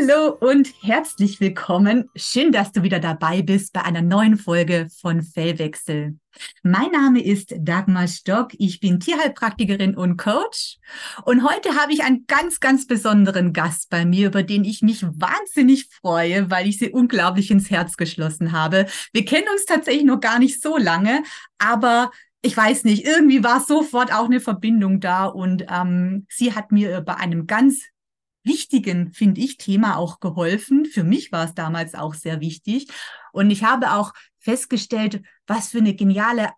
Hallo und herzlich willkommen. Schön, dass du wieder dabei bist bei einer neuen Folge von Fellwechsel. Mein Name ist Dagmar Stock. Ich bin Tierheilpraktikerin und Coach. Und heute habe ich einen ganz, ganz besonderen Gast bei mir, über den ich mich wahnsinnig freue, weil ich sie unglaublich ins Herz geschlossen habe. Wir kennen uns tatsächlich noch gar nicht so lange, aber ich weiß nicht, irgendwie war sofort auch eine Verbindung da und ähm, sie hat mir bei einem ganz wichtigen, finde ich, Thema auch geholfen. Für mich war es damals auch sehr wichtig. Und ich habe auch festgestellt, was für eine geniale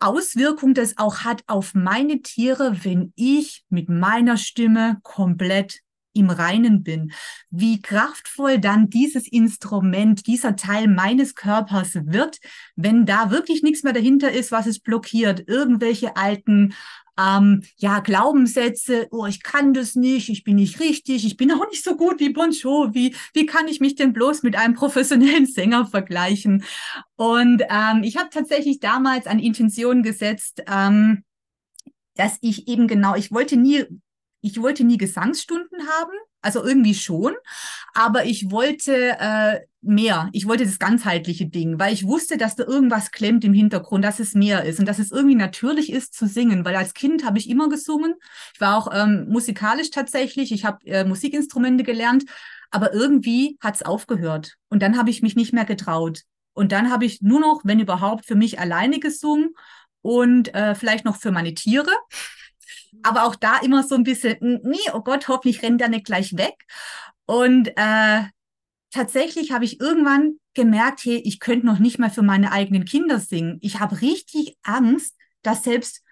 Auswirkung das auch hat auf meine Tiere, wenn ich mit meiner Stimme komplett im Reinen bin. Wie kraftvoll dann dieses Instrument, dieser Teil meines Körpers wird, wenn da wirklich nichts mehr dahinter ist, was es blockiert. Irgendwelche alten ähm, ja, Glaubenssätze, oh, ich kann das nicht, ich bin nicht richtig, ich bin auch nicht so gut wie Bon Jovi, wie kann ich mich denn bloß mit einem professionellen Sänger vergleichen? Und ähm, ich habe tatsächlich damals an Intention gesetzt, ähm, dass ich eben genau, ich wollte nie, ich wollte nie Gesangsstunden haben, also irgendwie schon, aber ich wollte äh, mehr. Ich wollte das ganzheitliche Ding, weil ich wusste, dass da irgendwas klemmt im Hintergrund, dass es mehr ist und dass es irgendwie natürlich ist zu singen, weil als Kind habe ich immer gesungen. Ich war auch ähm, musikalisch tatsächlich, ich habe äh, Musikinstrumente gelernt, aber irgendwie hat es aufgehört und dann habe ich mich nicht mehr getraut. Und dann habe ich nur noch, wenn überhaupt, für mich alleine gesungen und äh, vielleicht noch für meine Tiere. Aber auch da immer so ein bisschen, nee, oh Gott, hoffentlich rennt er nicht gleich weg. Und äh, tatsächlich habe ich irgendwann gemerkt, hey, ich könnte noch nicht mal für meine eigenen Kinder singen. Ich habe richtig Angst, dass selbst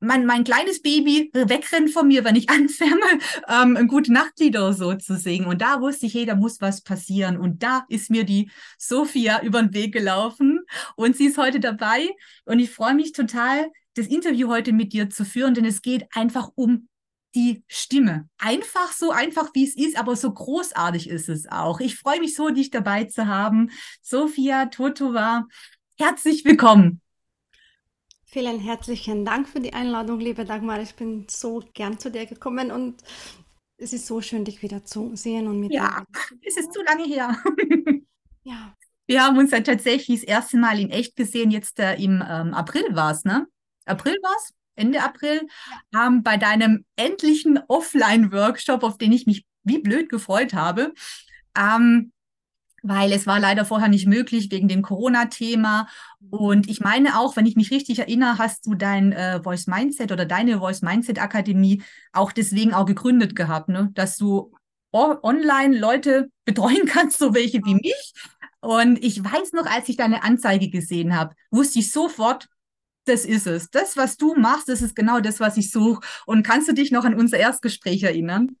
mein, mein kleines Baby wegrennt von mir, wenn ich anfange, ähm, ein gute Nachtlied oder so zu singen. Und da wusste ich, hey, da muss was passieren. Und da ist mir die Sophia über den Weg gelaufen und sie ist heute dabei. Und ich freue mich total, das Interview heute mit dir zu führen, denn es geht einfach um die Stimme. Einfach so einfach, wie es ist, aber so großartig ist es auch. Ich freue mich so, dich dabei zu haben. Sophia Totova, herzlich willkommen. Vielen herzlichen Dank für die Einladung, liebe Dagmar. Ich bin so gern zu dir gekommen und es ist so schön, dich wieder zu sehen und mit Ja, es ist zu lange her. ja. Wir haben uns ja tatsächlich das erste Mal in echt gesehen, jetzt äh, im ähm, April war es, ne? April war es? Ende April, ähm, bei deinem endlichen Offline-Workshop, auf den ich mich wie blöd gefreut habe. Ähm, weil es war leider vorher nicht möglich wegen dem Corona-Thema. Und ich meine auch, wenn ich mich richtig erinnere, hast du dein äh, Voice Mindset oder deine Voice Mindset Akademie auch deswegen auch gegründet gehabt, ne? dass du online Leute betreuen kannst, so welche wie mich. Und ich weiß noch, als ich deine Anzeige gesehen habe, wusste ich sofort, das ist es. Das, was du machst, das ist genau das, was ich suche. Und kannst du dich noch an unser Erstgespräch erinnern?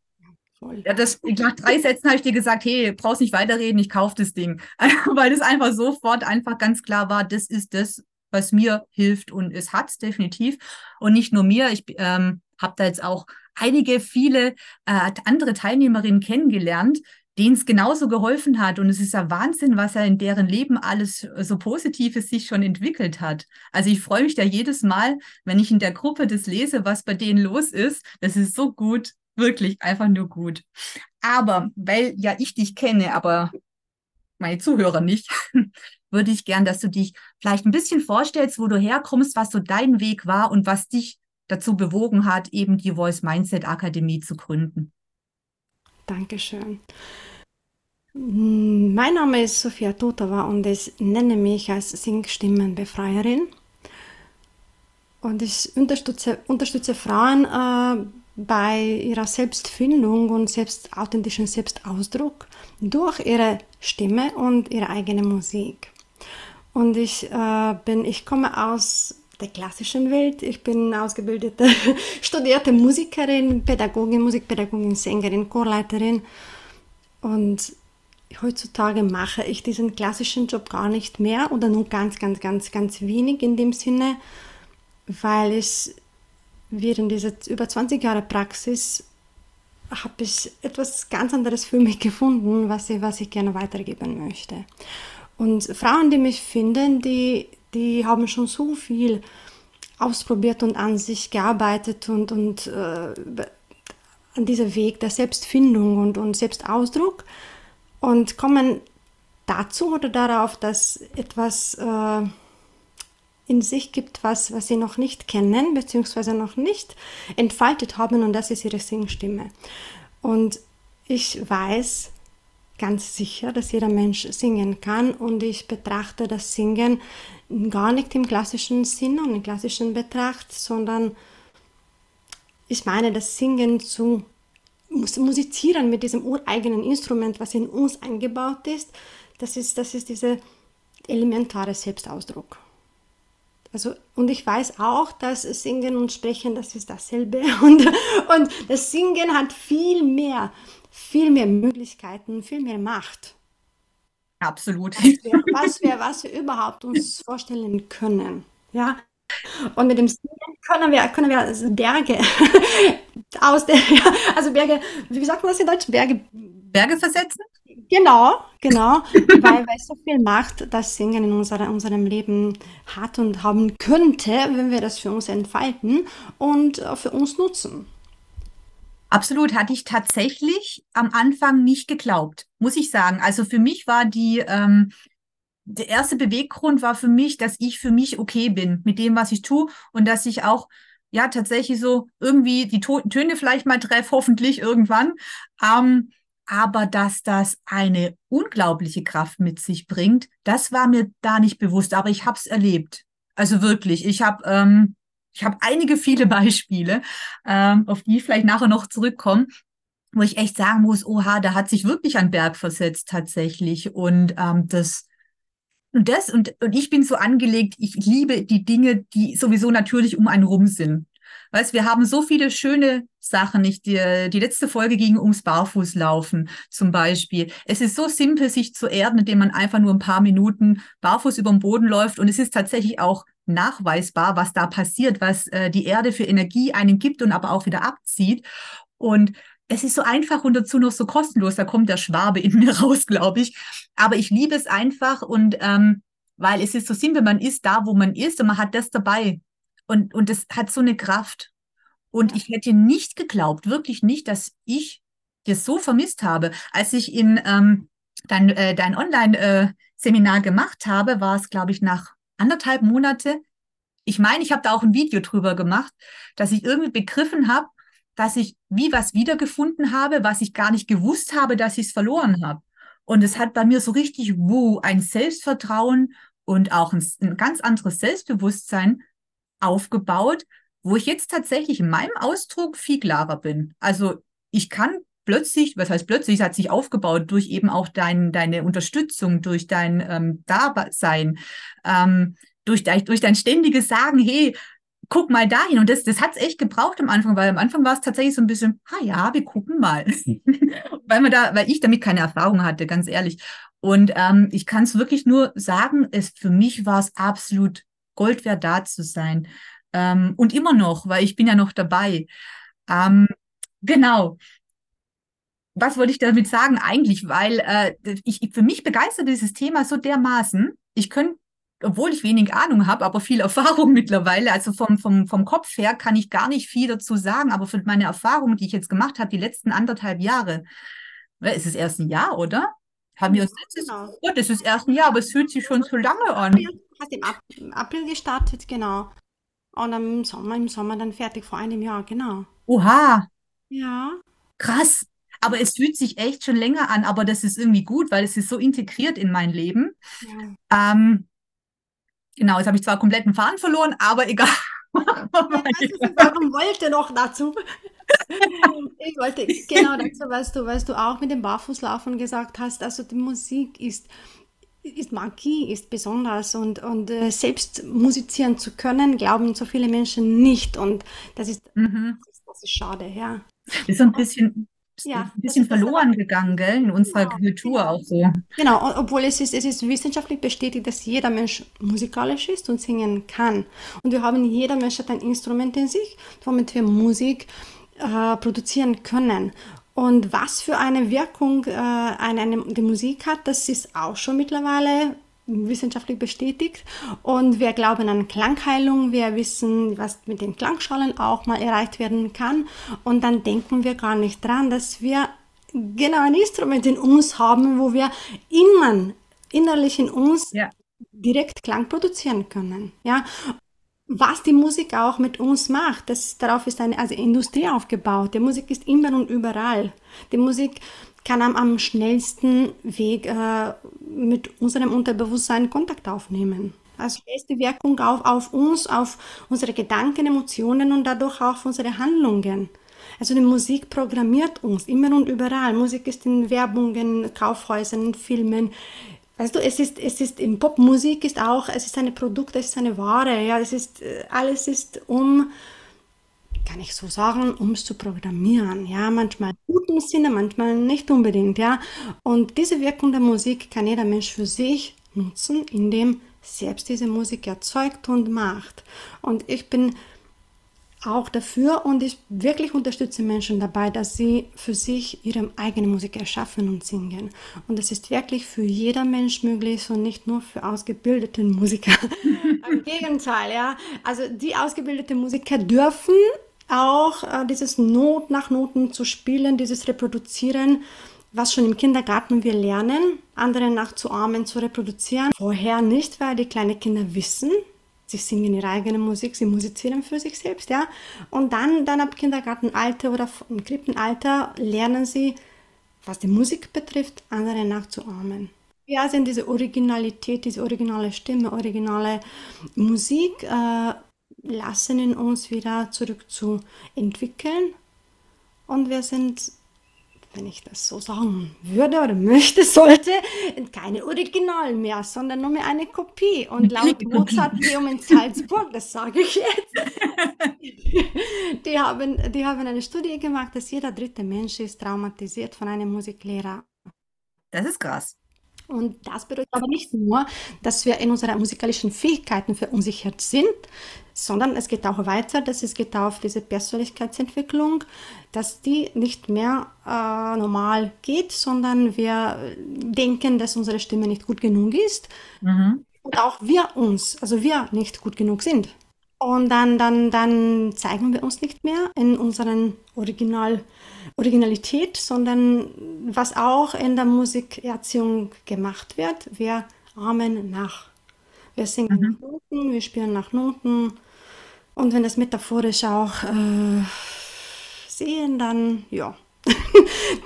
Ja, das, nach drei Sätzen habe ich dir gesagt, hey, brauchst nicht weiterreden, ich kaufe das Ding. Weil das einfach sofort einfach ganz klar war, das ist das, was mir hilft und es hat es definitiv. Und nicht nur mir, ich ähm, habe da jetzt auch einige, viele äh, andere Teilnehmerinnen kennengelernt, denen es genauso geholfen hat. Und es ist ja Wahnsinn, was ja in deren Leben alles so Positives sich schon entwickelt hat. Also ich freue mich da jedes Mal, wenn ich in der Gruppe das lese, was bei denen los ist. Das ist so gut, wirklich einfach nur gut. Aber weil ja ich dich kenne, aber meine Zuhörer nicht, würde ich gern, dass du dich vielleicht ein bisschen vorstellst, wo du herkommst, was so dein Weg war und was dich dazu bewogen hat, eben die Voice Mindset Akademie zu gründen. Dankeschön. Mein Name ist Sofia Totova und ich nenne mich als Singstimmenbefreierin. Und ich unterstütze, unterstütze Frauen äh, bei ihrer Selbstfindung und selbst, authentischen Selbstausdruck durch ihre Stimme und ihre eigene Musik. Und ich, äh, bin, ich komme aus der klassischen Welt. Ich bin ausgebildete, studierte Musikerin, Pädagogin, Musikpädagogin, Sängerin, Chorleiterin. Und heutzutage mache ich diesen klassischen Job gar nicht mehr oder nur ganz, ganz, ganz, ganz wenig in dem Sinne, weil ich während dieser über 20 Jahre Praxis habe ich etwas ganz anderes für mich gefunden, was ich, was ich gerne weitergeben möchte. Und Frauen, die mich finden, die die haben schon so viel ausprobiert und an sich gearbeitet und, und äh, an dieser Weg der Selbstfindung und, und Selbstausdruck und kommen dazu oder darauf, dass etwas äh, in sich gibt, was, was sie noch nicht kennen, beziehungsweise noch nicht entfaltet haben, und das ist ihre Singstimme. Und ich weiß ganz sicher, dass jeder Mensch singen kann, und ich betrachte das Singen gar nicht im klassischen Sinne und im klassischen Betracht, sondern ich meine das Singen zu musizieren mit diesem ureigenen Instrument, was in uns eingebaut ist, das ist, das ist dieser elementare Selbstausdruck. Also, und ich weiß auch, dass Singen und Sprechen, das ist dasselbe. Und, und das Singen hat viel mehr, viel mehr Möglichkeiten, viel mehr Macht. Absolut. Was wir, was wir, was wir überhaupt uns vorstellen können. Ja. Und mit dem Singen können wir, können wir Berge aus der, also Berge, wie sagt man das in Deutsch? Berge. Berge versetzen? Genau, genau, weil, weil so viel Macht das Singen in unserer, unserem Leben hat und haben könnte, wenn wir das für uns entfalten und für uns nutzen. Absolut, hatte ich tatsächlich am Anfang nicht geglaubt, muss ich sagen. Also für mich war die, ähm, der erste Beweggrund war für mich, dass ich für mich okay bin mit dem, was ich tue und dass ich auch ja tatsächlich so irgendwie die Töne vielleicht mal treffe, hoffentlich irgendwann. Ähm, aber dass das eine unglaubliche Kraft mit sich bringt, das war mir da nicht bewusst, aber ich habe es erlebt. Also wirklich, ich habe ähm, ich habe einige viele Beispiele, ähm, auf die ich vielleicht nachher noch zurückkommen, wo ich echt sagen muss, oha, da hat sich wirklich ein Berg versetzt tatsächlich und ähm, das und das und, und ich bin so angelegt, ich liebe die Dinge, die sowieso natürlich um einen rum sind. Weißt, wir haben so viele schöne Sachen. Ich, die, die letzte Folge ging ums Barfußlaufen zum Beispiel. Es ist so simpel, sich zu erden, indem man einfach nur ein paar Minuten barfuß über den Boden läuft. Und es ist tatsächlich auch nachweisbar, was da passiert, was äh, die Erde für Energie einen gibt und aber auch wieder abzieht. Und es ist so einfach und dazu noch so kostenlos. Da kommt der Schwabe in mir raus, glaube ich. Aber ich liebe es einfach und ähm, weil es ist so simpel, man ist da, wo man ist und man hat das dabei. Und, und das hat so eine Kraft. Und ich hätte nicht geglaubt, wirklich nicht, dass ich das so vermisst habe. Als ich in ähm, dein, äh, dein Online-Seminar äh, gemacht habe, war es, glaube ich, nach anderthalb Monate. Ich meine, ich habe da auch ein Video drüber gemacht, dass ich irgendwie begriffen habe, dass ich wie was wiedergefunden habe, was ich gar nicht gewusst habe, dass ich es verloren habe. Und es hat bei mir so richtig, wow, ein Selbstvertrauen und auch ein, ein ganz anderes Selbstbewusstsein aufgebaut, wo ich jetzt tatsächlich in meinem Ausdruck viel klarer bin. Also ich kann plötzlich, was heißt plötzlich, es hat sich aufgebaut durch eben auch dein, deine Unterstützung, durch dein ähm, Dasein, ähm, durch, dein, durch dein ständiges Sagen, hey, guck mal dahin. Und das, das hat es echt gebraucht am Anfang, weil am Anfang war es tatsächlich so ein bisschen, ah ja, wir gucken mal. weil man da, weil ich damit keine Erfahrung hatte, ganz ehrlich. Und ähm, ich kann es wirklich nur sagen, es für mich war es absolut Gold wert, da zu sein. Ähm, und immer noch, weil ich bin ja noch dabei. Ähm, genau. Was wollte ich damit sagen eigentlich? Weil äh, ich, für mich begeistert dieses Thema so dermaßen. Ich könnte, obwohl ich wenig Ahnung habe, aber viel Erfahrung mittlerweile, also vom, vom, vom Kopf her kann ich gar nicht viel dazu sagen, aber für meine Erfahrungen, die ich jetzt gemacht habe, die letzten anderthalb Jahre, ist es erst ein Jahr, oder? Haben wir uns letztes genau. oh, das ist erst ein Jahr, aber es fühlt sich schon so lange an hat im, April gestartet, genau. Und im Sommer, im Sommer dann fertig, vor einem Jahr, genau. Oha. Ja. Krass. Aber es fühlt sich echt schon länger an, aber das ist irgendwie gut, weil es ist so integriert in mein Leben. Ja. Ähm, genau, jetzt habe ich zwar komplett einen Faden verloren, aber egal. Warum wollte noch dazu? ich wollte genau dazu, was du, was du auch mit dem Barfußlaufen gesagt hast. Also die Musik ist ist Magie, ist besonders und, und äh, selbst musizieren zu können, glauben so viele Menschen nicht und das ist, mhm. das, ist das, ist schade, ja. Ist so ein bisschen, ja, ein bisschen verloren gegangen, gell, in unserer genau, Kultur genau. auch so. Genau, obwohl es ist, es ist wissenschaftlich bestätigt, dass jeder Mensch musikalisch ist und singen kann. Und wir haben, jeder Mensch hat ein Instrument in sich, womit wir Musik äh, produzieren können. Und was für eine Wirkung äh, eine, eine, die Musik hat, das ist auch schon mittlerweile wissenschaftlich bestätigt. Und wir glauben an Klangheilung, wir wissen, was mit den Klangschalen auch mal erreicht werden kann. Und dann denken wir gar nicht dran, dass wir genau ein Instrument in uns haben, wo wir immer innerlich in uns ja. direkt Klang produzieren können. Ja, was die Musik auch mit uns macht. Das, darauf ist eine also Industrie aufgebaut. Die Musik ist immer und überall. Die Musik kann am, am schnellsten Weg äh, mit unserem Unterbewusstsein Kontakt aufnehmen. Also die Wirkung auf, auf uns, auf unsere Gedanken, Emotionen und dadurch auch auf unsere Handlungen. Also die Musik programmiert uns immer und überall. Musik ist in Werbungen, Kaufhäusern, Filmen, Weißt du, es ist, es ist in Popmusik ist auch, es ist ein Produkt, es ist eine Ware, ja, es ist, äh, alles ist um, kann ich so sagen, um es zu programmieren, ja, manchmal im guten Sinne, manchmal nicht unbedingt, ja. Und diese Wirkung der Musik kann jeder Mensch für sich nutzen, indem selbst diese Musik erzeugt und macht. Und ich bin auch dafür und ich wirklich unterstütze Menschen dabei, dass sie für sich ihre eigene Musik erschaffen und singen. Und das ist wirklich für jeder Mensch möglich und nicht nur für ausgebildete Musiker. Im Gegenteil, ja. Also die ausgebildeten Musiker dürfen auch äh, dieses Not nach Noten zu spielen, dieses Reproduzieren, was schon im Kindergarten wir lernen, andere nachzuahmen, zu reproduzieren. Vorher nicht, weil die kleinen Kinder wissen, sie singen ihre eigene Musik, sie musizieren für sich selbst, ja. Und dann, dann ab Kindergartenalter oder im Krippenalter lernen sie, was die Musik betrifft, andere nachzuahmen. Ja, sind diese Originalität, diese originale Stimme, originale Musik äh, lassen in uns wieder zurück zu entwickeln. Und wir sind wenn ich das so sagen würde oder möchte, sollte, keine Original mehr, sondern nur mehr eine Kopie. Und laut Mozartmuseum in Salzburg, das sage ich jetzt, die haben, die haben eine Studie gemacht, dass jeder dritte Mensch ist traumatisiert von einem Musiklehrer. Das ist krass. Und das bedeutet aber nicht nur, dass wir in unseren musikalischen Fähigkeiten verunsichert sind, sondern es geht auch weiter, dass es geht auf diese Persönlichkeitsentwicklung, dass die nicht mehr äh, normal geht, sondern wir denken, dass unsere Stimme nicht gut genug ist mhm. und auch wir uns, also wir nicht gut genug sind. Und dann, dann, dann zeigen wir uns nicht mehr in unseren Original, Originalität, sondern was auch in der Musikerziehung gemacht wird, wir ahmen nach. Wir singen mhm. nach Noten, wir spielen nach Noten. Und wenn das metaphorisch auch äh, sehen, dann ja.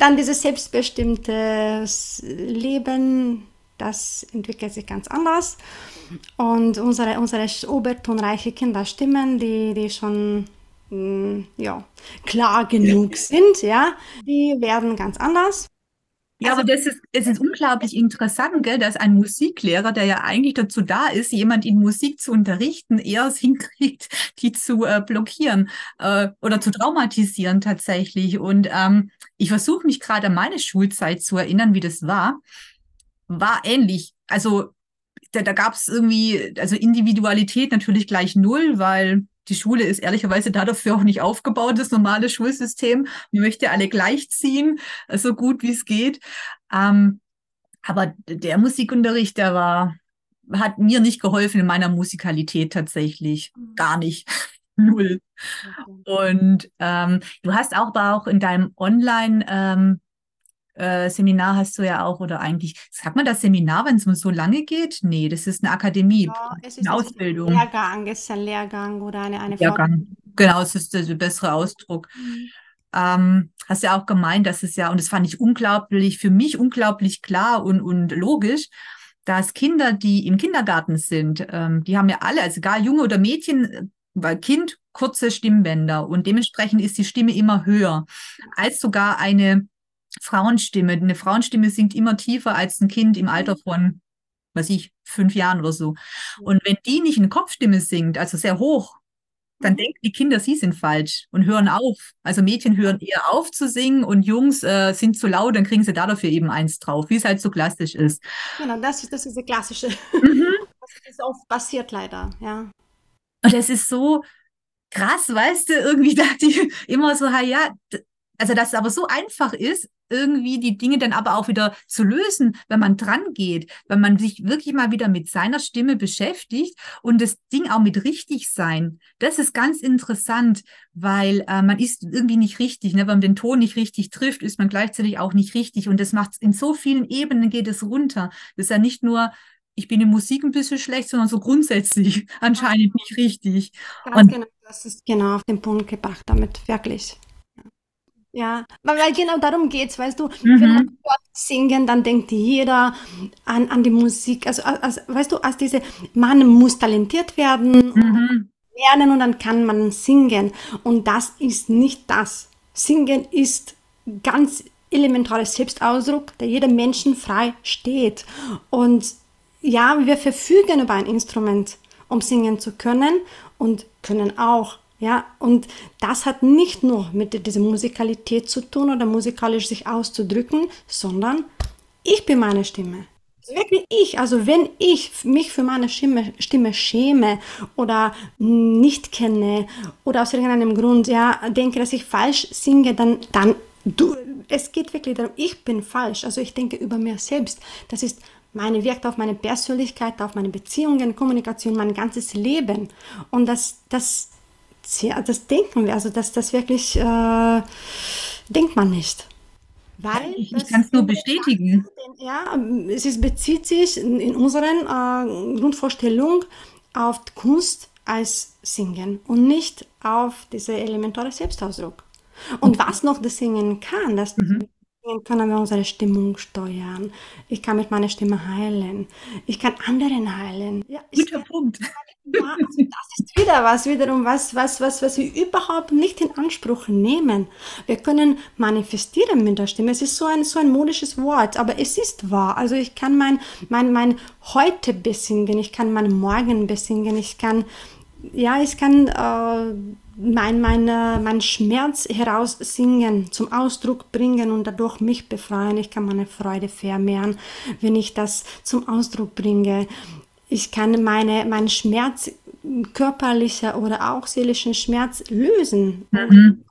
dann dieses selbstbestimmte Leben, das entwickelt sich ganz anders. Und unsere, unsere obertonreiche Kinderstimmen, die, die schon mh, mm, ja, klar genug sind, ja, die werden ganz anders. Ja, also, aber das ist, es ist unglaublich interessant, gell, dass ein Musiklehrer, der ja eigentlich dazu da ist, jemand in Musik zu unterrichten, eher es hinkriegt, die zu äh, blockieren äh, oder zu traumatisieren tatsächlich. Und ähm, ich versuche mich gerade an meine Schulzeit zu erinnern, wie das war. War ähnlich. Also da, da gab es irgendwie, also Individualität natürlich gleich null, weil die Schule ist ehrlicherweise dafür auch nicht aufgebaut, das normale Schulsystem. Man möchte alle gleichziehen, so gut wie es geht. Ähm, aber der Musikunterricht, der war, hat mir nicht geholfen in meiner Musikalität tatsächlich. Mhm. Gar nicht. Null. Und ähm, du hast auch aber auch in deinem Online ähm, äh, Seminar hast du ja auch, oder eigentlich, sagt man das Seminar, wenn es so lange geht? Nee, das ist eine Akademie, ja, es ist eine Ausbildung. Ein Lehrgang, es ist ein Lehrgang oder eine, eine Lehrgang. Genau, es ist der bessere Ausdruck. Mhm. Ähm, hast ja auch gemeint, dass es ja, und das fand ich unglaublich, für mich unglaublich klar und, und logisch, dass Kinder, die im Kindergarten sind, ähm, die haben ja alle, also egal Junge oder Mädchen, weil Kind kurze Stimmbänder und dementsprechend ist die Stimme immer höher als sogar eine Frauenstimme. Eine Frauenstimme singt immer tiefer als ein Kind im Alter von, weiß ich, fünf Jahren oder so. Und wenn die nicht eine Kopfstimme singt, also sehr hoch, dann mhm. denken die Kinder, sie sind falsch und hören auf. Also Mädchen hören eher auf zu singen und Jungs äh, sind zu laut, dann kriegen sie da dafür eben eins drauf, wie es halt so klassisch ist. Genau, das ist, das ist der klassische. Mhm. Das ist oft passiert leider, ja. Und das ist so krass, weißt du, irgendwie dachte ich immer so, ja, also dass es aber so einfach ist, irgendwie die Dinge dann aber auch wieder zu lösen, wenn man dran geht, wenn man sich wirklich mal wieder mit seiner Stimme beschäftigt und das Ding auch mit richtig sein. Das ist ganz interessant, weil äh, man ist irgendwie nicht richtig. Ne? Wenn man den Ton nicht richtig trifft, ist man gleichzeitig auch nicht richtig. Und das macht in so vielen Ebenen geht es runter. Das ist ja nicht nur ich bin in Musik ein bisschen schlecht, sondern so grundsätzlich anscheinend nicht richtig. Ganz und genau, das ist genau auf den Punkt gebracht damit, wirklich. Ja, weil genau darum geht es, weißt du, mhm. wenn wir singen, dann denkt jeder an, an die Musik, also als, weißt du, als diese, man muss talentiert werden, mhm. lernen und dann kann man singen und das ist nicht das. Singen ist ganz elementarer Selbstausdruck, der jeder Menschen frei steht und ja, wir verfügen über ein Instrument, um singen zu können und können auch ja, und das hat nicht nur mit dieser Musikalität zu tun oder musikalisch sich auszudrücken, sondern ich bin meine Stimme. Wirklich ich. Also wenn ich mich für meine Stimme, Stimme schäme oder nicht kenne oder aus irgendeinem Grund ja denke, dass ich falsch singe, dann, dann du, es geht wirklich darum, ich bin falsch. Also ich denke über mir selbst. Das ist meine wirkt auf meine Persönlichkeit, auf meine Beziehungen, Kommunikation, mein ganzes Leben. Und das, das sehr, das denken wir, also dass das wirklich äh, denkt man nicht. Weil ich, ich kann es nur bestätigen. Ja, es ist, bezieht sich in, in unseren äh, Grundvorstellung auf Kunst als Singen und nicht auf diese elementare Selbstausdruck. Und was noch das Singen kann, das mhm können wir unsere Stimmung steuern. Ich kann mit meiner Stimme heilen. Ich kann anderen heilen. Ja, Guter kann, Punkt. Ja, also das ist wieder was, wiederum was, was, was, was wir überhaupt nicht in Anspruch nehmen. Wir können manifestieren mit der Stimme. Es ist so ein, so ein modisches Wort, aber es ist wahr. Also ich kann mein, mein, mein Heute besingen, ich kann mein Morgen besingen, ich kann, ja, ich kann, äh, mein, meine, mein Schmerz heraussingen, zum Ausdruck bringen und dadurch mich befreien. Ich kann meine Freude vermehren, wenn ich das zum Ausdruck bringe. Ich kann meine, meinen Schmerz, körperlicher oder auch seelischen Schmerz lösen. Mhm.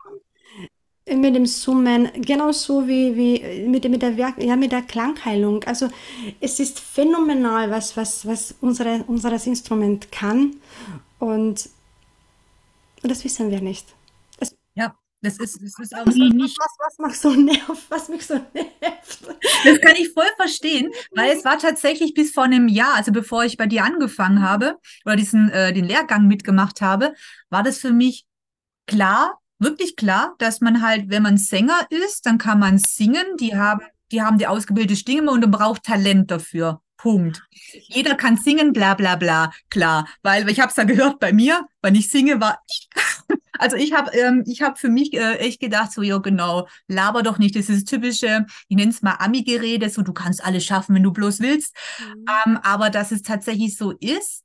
Mit dem Summen, genauso wie, wie mit, mit, der Werk, ja, mit der Klangheilung. Also es ist phänomenal, was, was, was unsere, unseres Instrument kann. Und und das wissen wir nicht. Das, ja, das ist, das ist auch nie nicht. Was, was, was, so nervt, was mich so nervt. Das kann ich voll verstehen, weil es war tatsächlich bis vor einem Jahr, also bevor ich bei dir angefangen habe oder diesen äh, den Lehrgang mitgemacht habe, war das für mich klar, wirklich klar, dass man halt, wenn man Sänger ist, dann kann man singen. Die haben, die haben die ausgebildete Stimme und man braucht Talent dafür. Punkt. Jeder kann singen, bla bla bla, klar. Weil ich habe es ja gehört bei mir, wenn ich singe, war ich. Also ich habe ähm, ich hab für mich äh, echt gedacht, so ja genau, laber doch nicht, das ist typische, ich nenne es mal Ami-Gerede, so du kannst alles schaffen, wenn du bloß willst. Mhm. Ähm, aber dass es tatsächlich so ist,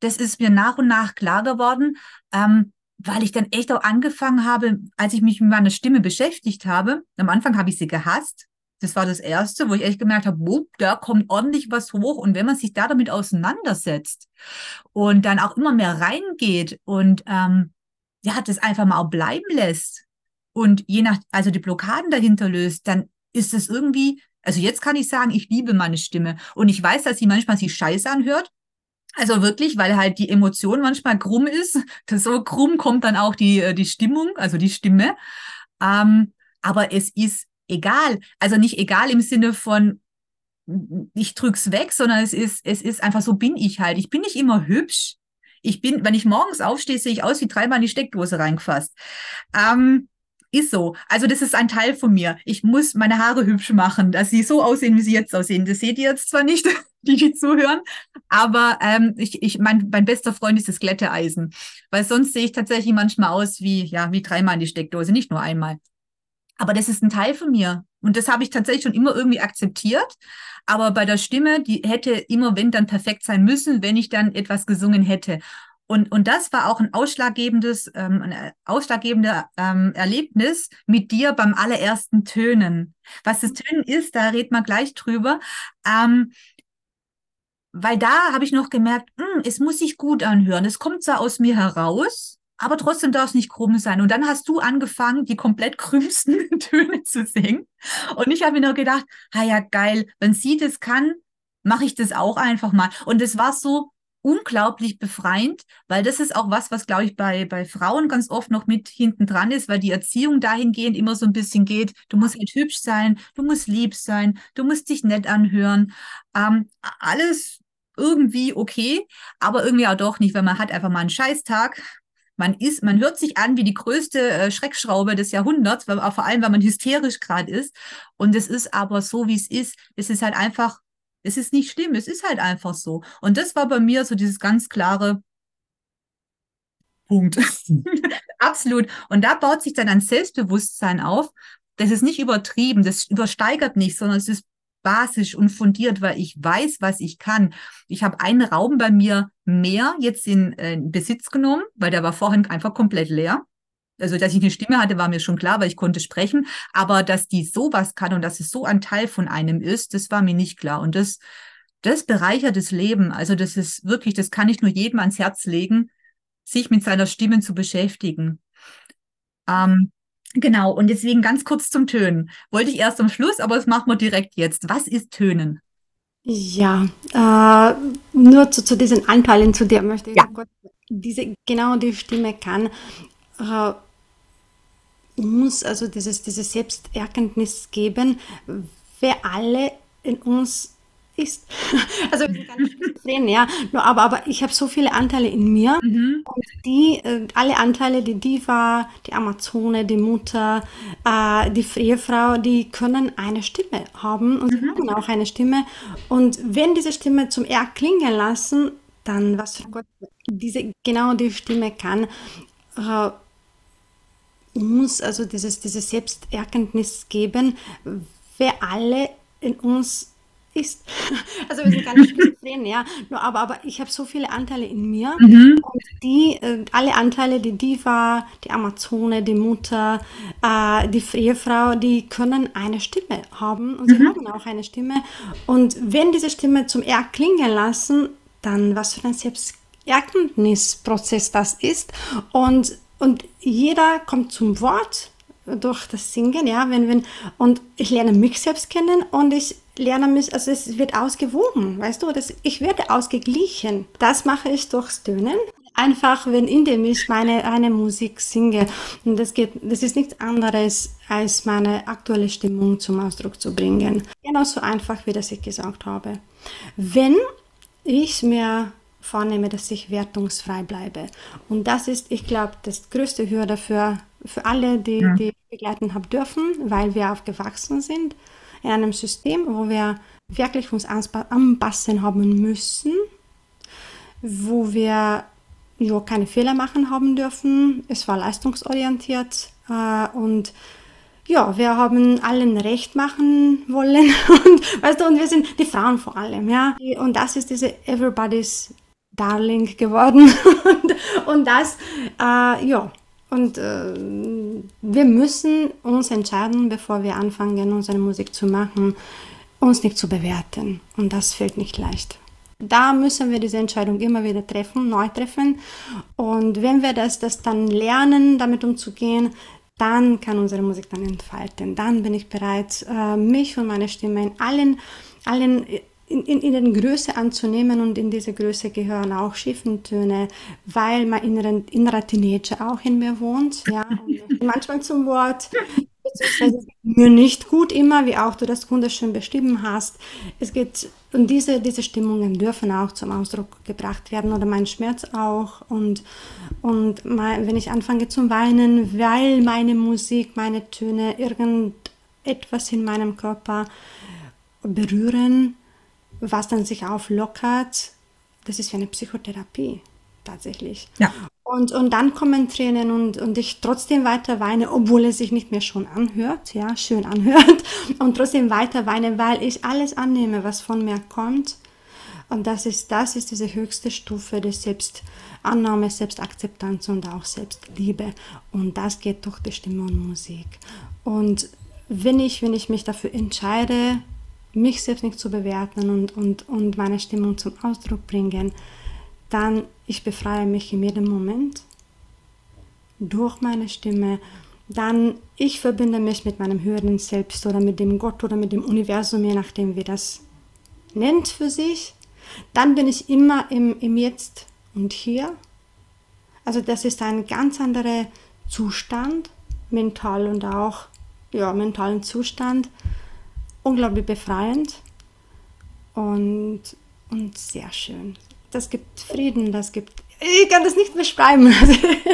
das ist mir nach und nach klar geworden, ähm, weil ich dann echt auch angefangen habe, als ich mich mit meiner Stimme beschäftigt habe. Am Anfang habe ich sie gehasst, das war das Erste, wo ich echt gemerkt habe, wupp, da kommt ordentlich was hoch. Und wenn man sich da damit auseinandersetzt und dann auch immer mehr reingeht und ähm, ja, das einfach mal auch bleiben lässt und je nach, also die Blockaden dahinter löst, dann ist es irgendwie, also jetzt kann ich sagen, ich liebe meine Stimme. Und ich weiß, dass sie manchmal sich scheiße anhört. Also wirklich, weil halt die Emotion manchmal krumm ist. Das so krumm kommt dann auch die, äh, die Stimmung, also die Stimme. Ähm, aber es ist egal. Also nicht egal im Sinne von, ich drück's weg, sondern es ist, es ist einfach so bin ich halt. Ich bin nicht immer hübsch. Ich bin, wenn ich morgens aufstehe, sehe ich aus wie dreimal in die Steckdose reingefasst. Ähm, ist so. Also das ist ein Teil von mir. Ich muss meine Haare hübsch machen, dass sie so aussehen, wie sie jetzt aussehen. Das seht ihr jetzt zwar nicht, die die zuhören, aber ähm, ich, ich, mein, mein bester Freund ist das Glätteeisen, weil sonst sehe ich tatsächlich manchmal aus wie ja wie dreimal in die Steckdose, nicht nur einmal. Aber das ist ein Teil von mir. Und das habe ich tatsächlich schon immer irgendwie akzeptiert. Aber bei der Stimme, die hätte immer, wenn, dann perfekt sein müssen, wenn ich dann etwas gesungen hätte. Und, und das war auch ein ausschlaggebendes, ähm, ein ausschlaggebender ähm, Erlebnis mit dir beim allerersten Tönen. Was das Tönen ist, da redet man gleich drüber. Ähm, weil da habe ich noch gemerkt, hm, es muss sich gut anhören. Es kommt zwar aus mir heraus, aber trotzdem darf es nicht krumm sein. Und dann hast du angefangen, die komplett krümmsten Töne zu singen. Und ich habe mir nur gedacht, ah ja, geil, wenn sie das kann, mache ich das auch einfach mal. Und es war so unglaublich befreiend, weil das ist auch was, was, glaube ich, bei, bei Frauen ganz oft noch mit hinten dran ist, weil die Erziehung dahingehend immer so ein bisschen geht, du musst halt hübsch sein, du musst lieb sein, du musst dich nett anhören. Ähm, alles irgendwie okay, aber irgendwie auch doch nicht, weil man hat einfach mal einen Scheißtag man ist, man hört sich an wie die größte äh, Schreckschraube des Jahrhunderts, weil, vor allem, weil man hysterisch gerade ist. Und es ist aber so, wie es ist. Es ist halt einfach, es ist nicht schlimm, es ist halt einfach so. Und das war bei mir so dieses ganz klare Punkt. Absolut. Und da baut sich dann ein Selbstbewusstsein auf. Das ist nicht übertrieben, das übersteigert nicht, sondern es ist basisch und fundiert, weil ich weiß, was ich kann. Ich habe einen Raum bei mir mehr jetzt in, äh, in Besitz genommen, weil der war vorhin einfach komplett leer. Also, dass ich eine Stimme hatte, war mir schon klar, weil ich konnte sprechen. Aber dass die sowas kann und dass es so ein Teil von einem ist, das war mir nicht klar. Und das, das bereichert das Leben. Also, das ist wirklich, das kann ich nur jedem ans Herz legen, sich mit seiner Stimme zu beschäftigen. Ähm, Genau, und deswegen ganz kurz zum Tönen. Wollte ich erst am Schluss, aber das machen wir direkt jetzt. Was ist Tönen? Ja, äh, nur zu, zu diesen Anteilen, zu der möchte ich ja. Gott, diese, genau die Stimme kann, äh, muss also dieses, dieses Selbsterkenntnis geben, wer alle in uns ist. Also wir sind gar nicht schizophren, ja. Nur, aber, aber ich habe so viele Anteile in mir. Mhm. Und die, äh, alle Anteile, die Diva, die Amazone, die Mutter, äh, die Ehefrau, die können eine Stimme haben und mhm. sie haben auch eine Stimme. Und wenn diese Stimme zum R klingen lassen, dann was für Gott diese genau die Stimme kann, äh, muss also dieses, dieses Selbsterkenntnis geben, wer alle in uns ist. Also wir sind gar nicht schizophren, ja. Nur, aber, aber ich habe so viele Anteile in mir. Mhm. Und die, äh, alle Anteile, die Diva, die Amazone, die Mutter, äh, die Ehefrau, die können eine Stimme haben. Und sie mhm. haben auch eine Stimme. Und wenn diese Stimme zum R klingen lassen, dann was für ein Selbsterkenntnisprozess das ist. Und, und jeder kommt zum Wort durch das Singen, ja, wenn, wenn, und ich lerne mich selbst kennen und ich lerne mich, also es wird ausgewogen, weißt du, das, ich werde ausgeglichen. Das mache ich durchs Tönen. Einfach, wenn indem ich meine eine Musik singe. Und das geht, das ist nichts anderes, als meine aktuelle Stimmung zum Ausdruck zu bringen. Genauso einfach, wie das ich gesagt habe. Wenn ich mir vornehme, dass ich wertungsfrei bleibe. Und das ist, ich glaube, das größte Hürde für, für alle, die, ja. die begleiten haben dürfen, weil wir aufgewachsen sind in einem System, wo wir wirklich uns anpassen haben müssen, wo wir ja, keine Fehler machen haben dürfen. Es war leistungsorientiert äh, und ja, wir haben allen recht machen wollen und weißt du, und wir sind die Frauen vor allem, ja. Und das ist diese Everybody's Darling geworden und, und das, äh, ja, und äh, wir müssen uns entscheiden, bevor wir anfangen, unsere Musik zu machen, uns nicht zu bewerten. Und das fällt nicht leicht. Da müssen wir diese Entscheidung immer wieder treffen, neu treffen. Und wenn wir das, das dann lernen, damit umzugehen, dann kann unsere Musik dann entfalten. Dann bin ich bereit, äh, mich und meine Stimme in allen, allen in, in, in den Größe anzunehmen und in diese Größe gehören auch Schiffentöne, weil mein innerer, innerer Teenager auch in mir wohnt, ja, manchmal zum Wort, beziehungsweise mir nicht gut immer, wie auch du das wunderschön beschrieben hast. Es geht, und diese, diese Stimmungen dürfen auch zum Ausdruck gebracht werden oder mein Schmerz auch und, und mein, wenn ich anfange zu weinen, weil meine Musik, meine Töne irgendetwas in meinem Körper berühren, was dann sich auflockert, das ist wie eine Psychotherapie tatsächlich. Ja. Und, und dann kommen Tränen und, und ich trotzdem weiter weine, obwohl es sich nicht mehr schon anhört, ja, schön anhört, und trotzdem weiter weine, weil ich alles annehme, was von mir kommt. Und das ist, das ist diese höchste Stufe des Selbstannahme, Selbstakzeptanz und auch Selbstliebe. Und das geht durch die Stimme und Musik. Und wenn ich, wenn ich mich dafür entscheide, mich selbst nicht zu bewerten und, und, und meine Stimmung zum Ausdruck bringen, dann ich befreie mich in jedem Moment durch meine Stimme, dann ich verbinde mich mit meinem höheren Selbst oder mit dem Gott oder mit dem Universum, je nachdem, wie das nennt für sich, dann bin ich immer im, im Jetzt und Hier. Also das ist ein ganz anderer Zustand, mental und auch ja, mentalen Zustand. Unglaublich befreiend und, und sehr schön. Das gibt Frieden, das gibt ich kann das nicht beschreiben.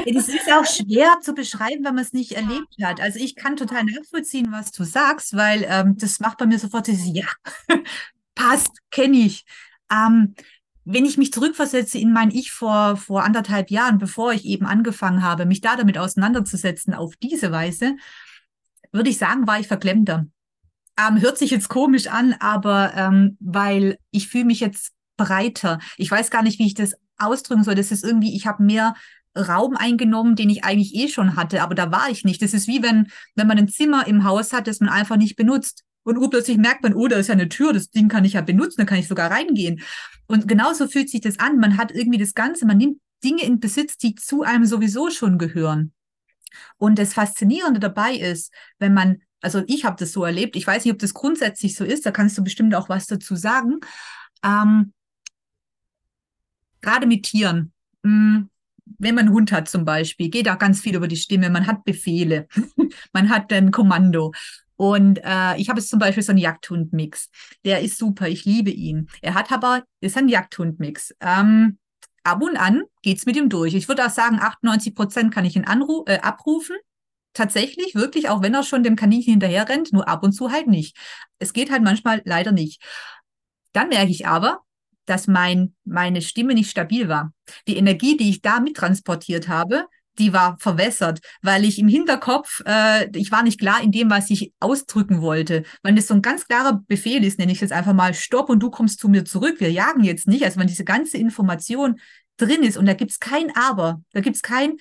Es ist auch schwer zu beschreiben, wenn man es nicht erlebt hat. Also ich kann total nachvollziehen, was du sagst, weil ähm, das macht bei mir sofort dieses Ja, passt, kenne ich. Ähm, wenn ich mich zurückversetze in mein Ich vor, vor anderthalb Jahren, bevor ich eben angefangen habe, mich da damit auseinanderzusetzen auf diese Weise, würde ich sagen, war ich verklemmter. Ähm, hört sich jetzt komisch an, aber ähm, weil ich fühle mich jetzt breiter. Ich weiß gar nicht, wie ich das ausdrücken soll. Das ist irgendwie, ich habe mehr Raum eingenommen, den ich eigentlich eh schon hatte, aber da war ich nicht. Das ist wie wenn, wenn man ein Zimmer im Haus hat, das man einfach nicht benutzt. Und urplötzlich merkt man, oh, da ist ja eine Tür, das Ding kann ich ja benutzen, da kann ich sogar reingehen. Und genauso fühlt sich das an. Man hat irgendwie das Ganze, man nimmt Dinge in Besitz, die zu einem sowieso schon gehören. Und das Faszinierende dabei ist, wenn man, also ich habe das so erlebt, ich weiß nicht, ob das grundsätzlich so ist, da kannst du bestimmt auch was dazu sagen. Ähm, gerade mit Tieren, hm, wenn man einen Hund hat zum Beispiel, geht auch ganz viel über die Stimme. Man hat Befehle, man hat ein Kommando. Und äh, ich habe jetzt zum Beispiel so einen Jagdhund-Mix. Der ist super, ich liebe ihn. Er hat aber, ist ein Jagdhund-Mix. Ähm, ab und an geht's mit ihm durch. Ich würde auch sagen, 98 Prozent kann ich ihn anru äh, abrufen. Tatsächlich, wirklich, auch wenn er schon dem Kaninchen hinterher rennt, nur ab und zu halt nicht. Es geht halt manchmal leider nicht. Dann merke ich aber, dass mein, meine Stimme nicht stabil war. Die Energie, die ich da mittransportiert habe, die war verwässert, weil ich im Hinterkopf, äh, ich war nicht klar in dem, was ich ausdrücken wollte. Wenn das so ein ganz klarer Befehl ist, nenne ich jetzt einfach mal Stopp und du kommst zu mir zurück, wir jagen jetzt nicht. Also wenn diese ganze Information drin ist und da gibt es kein Aber, da gibt es kein,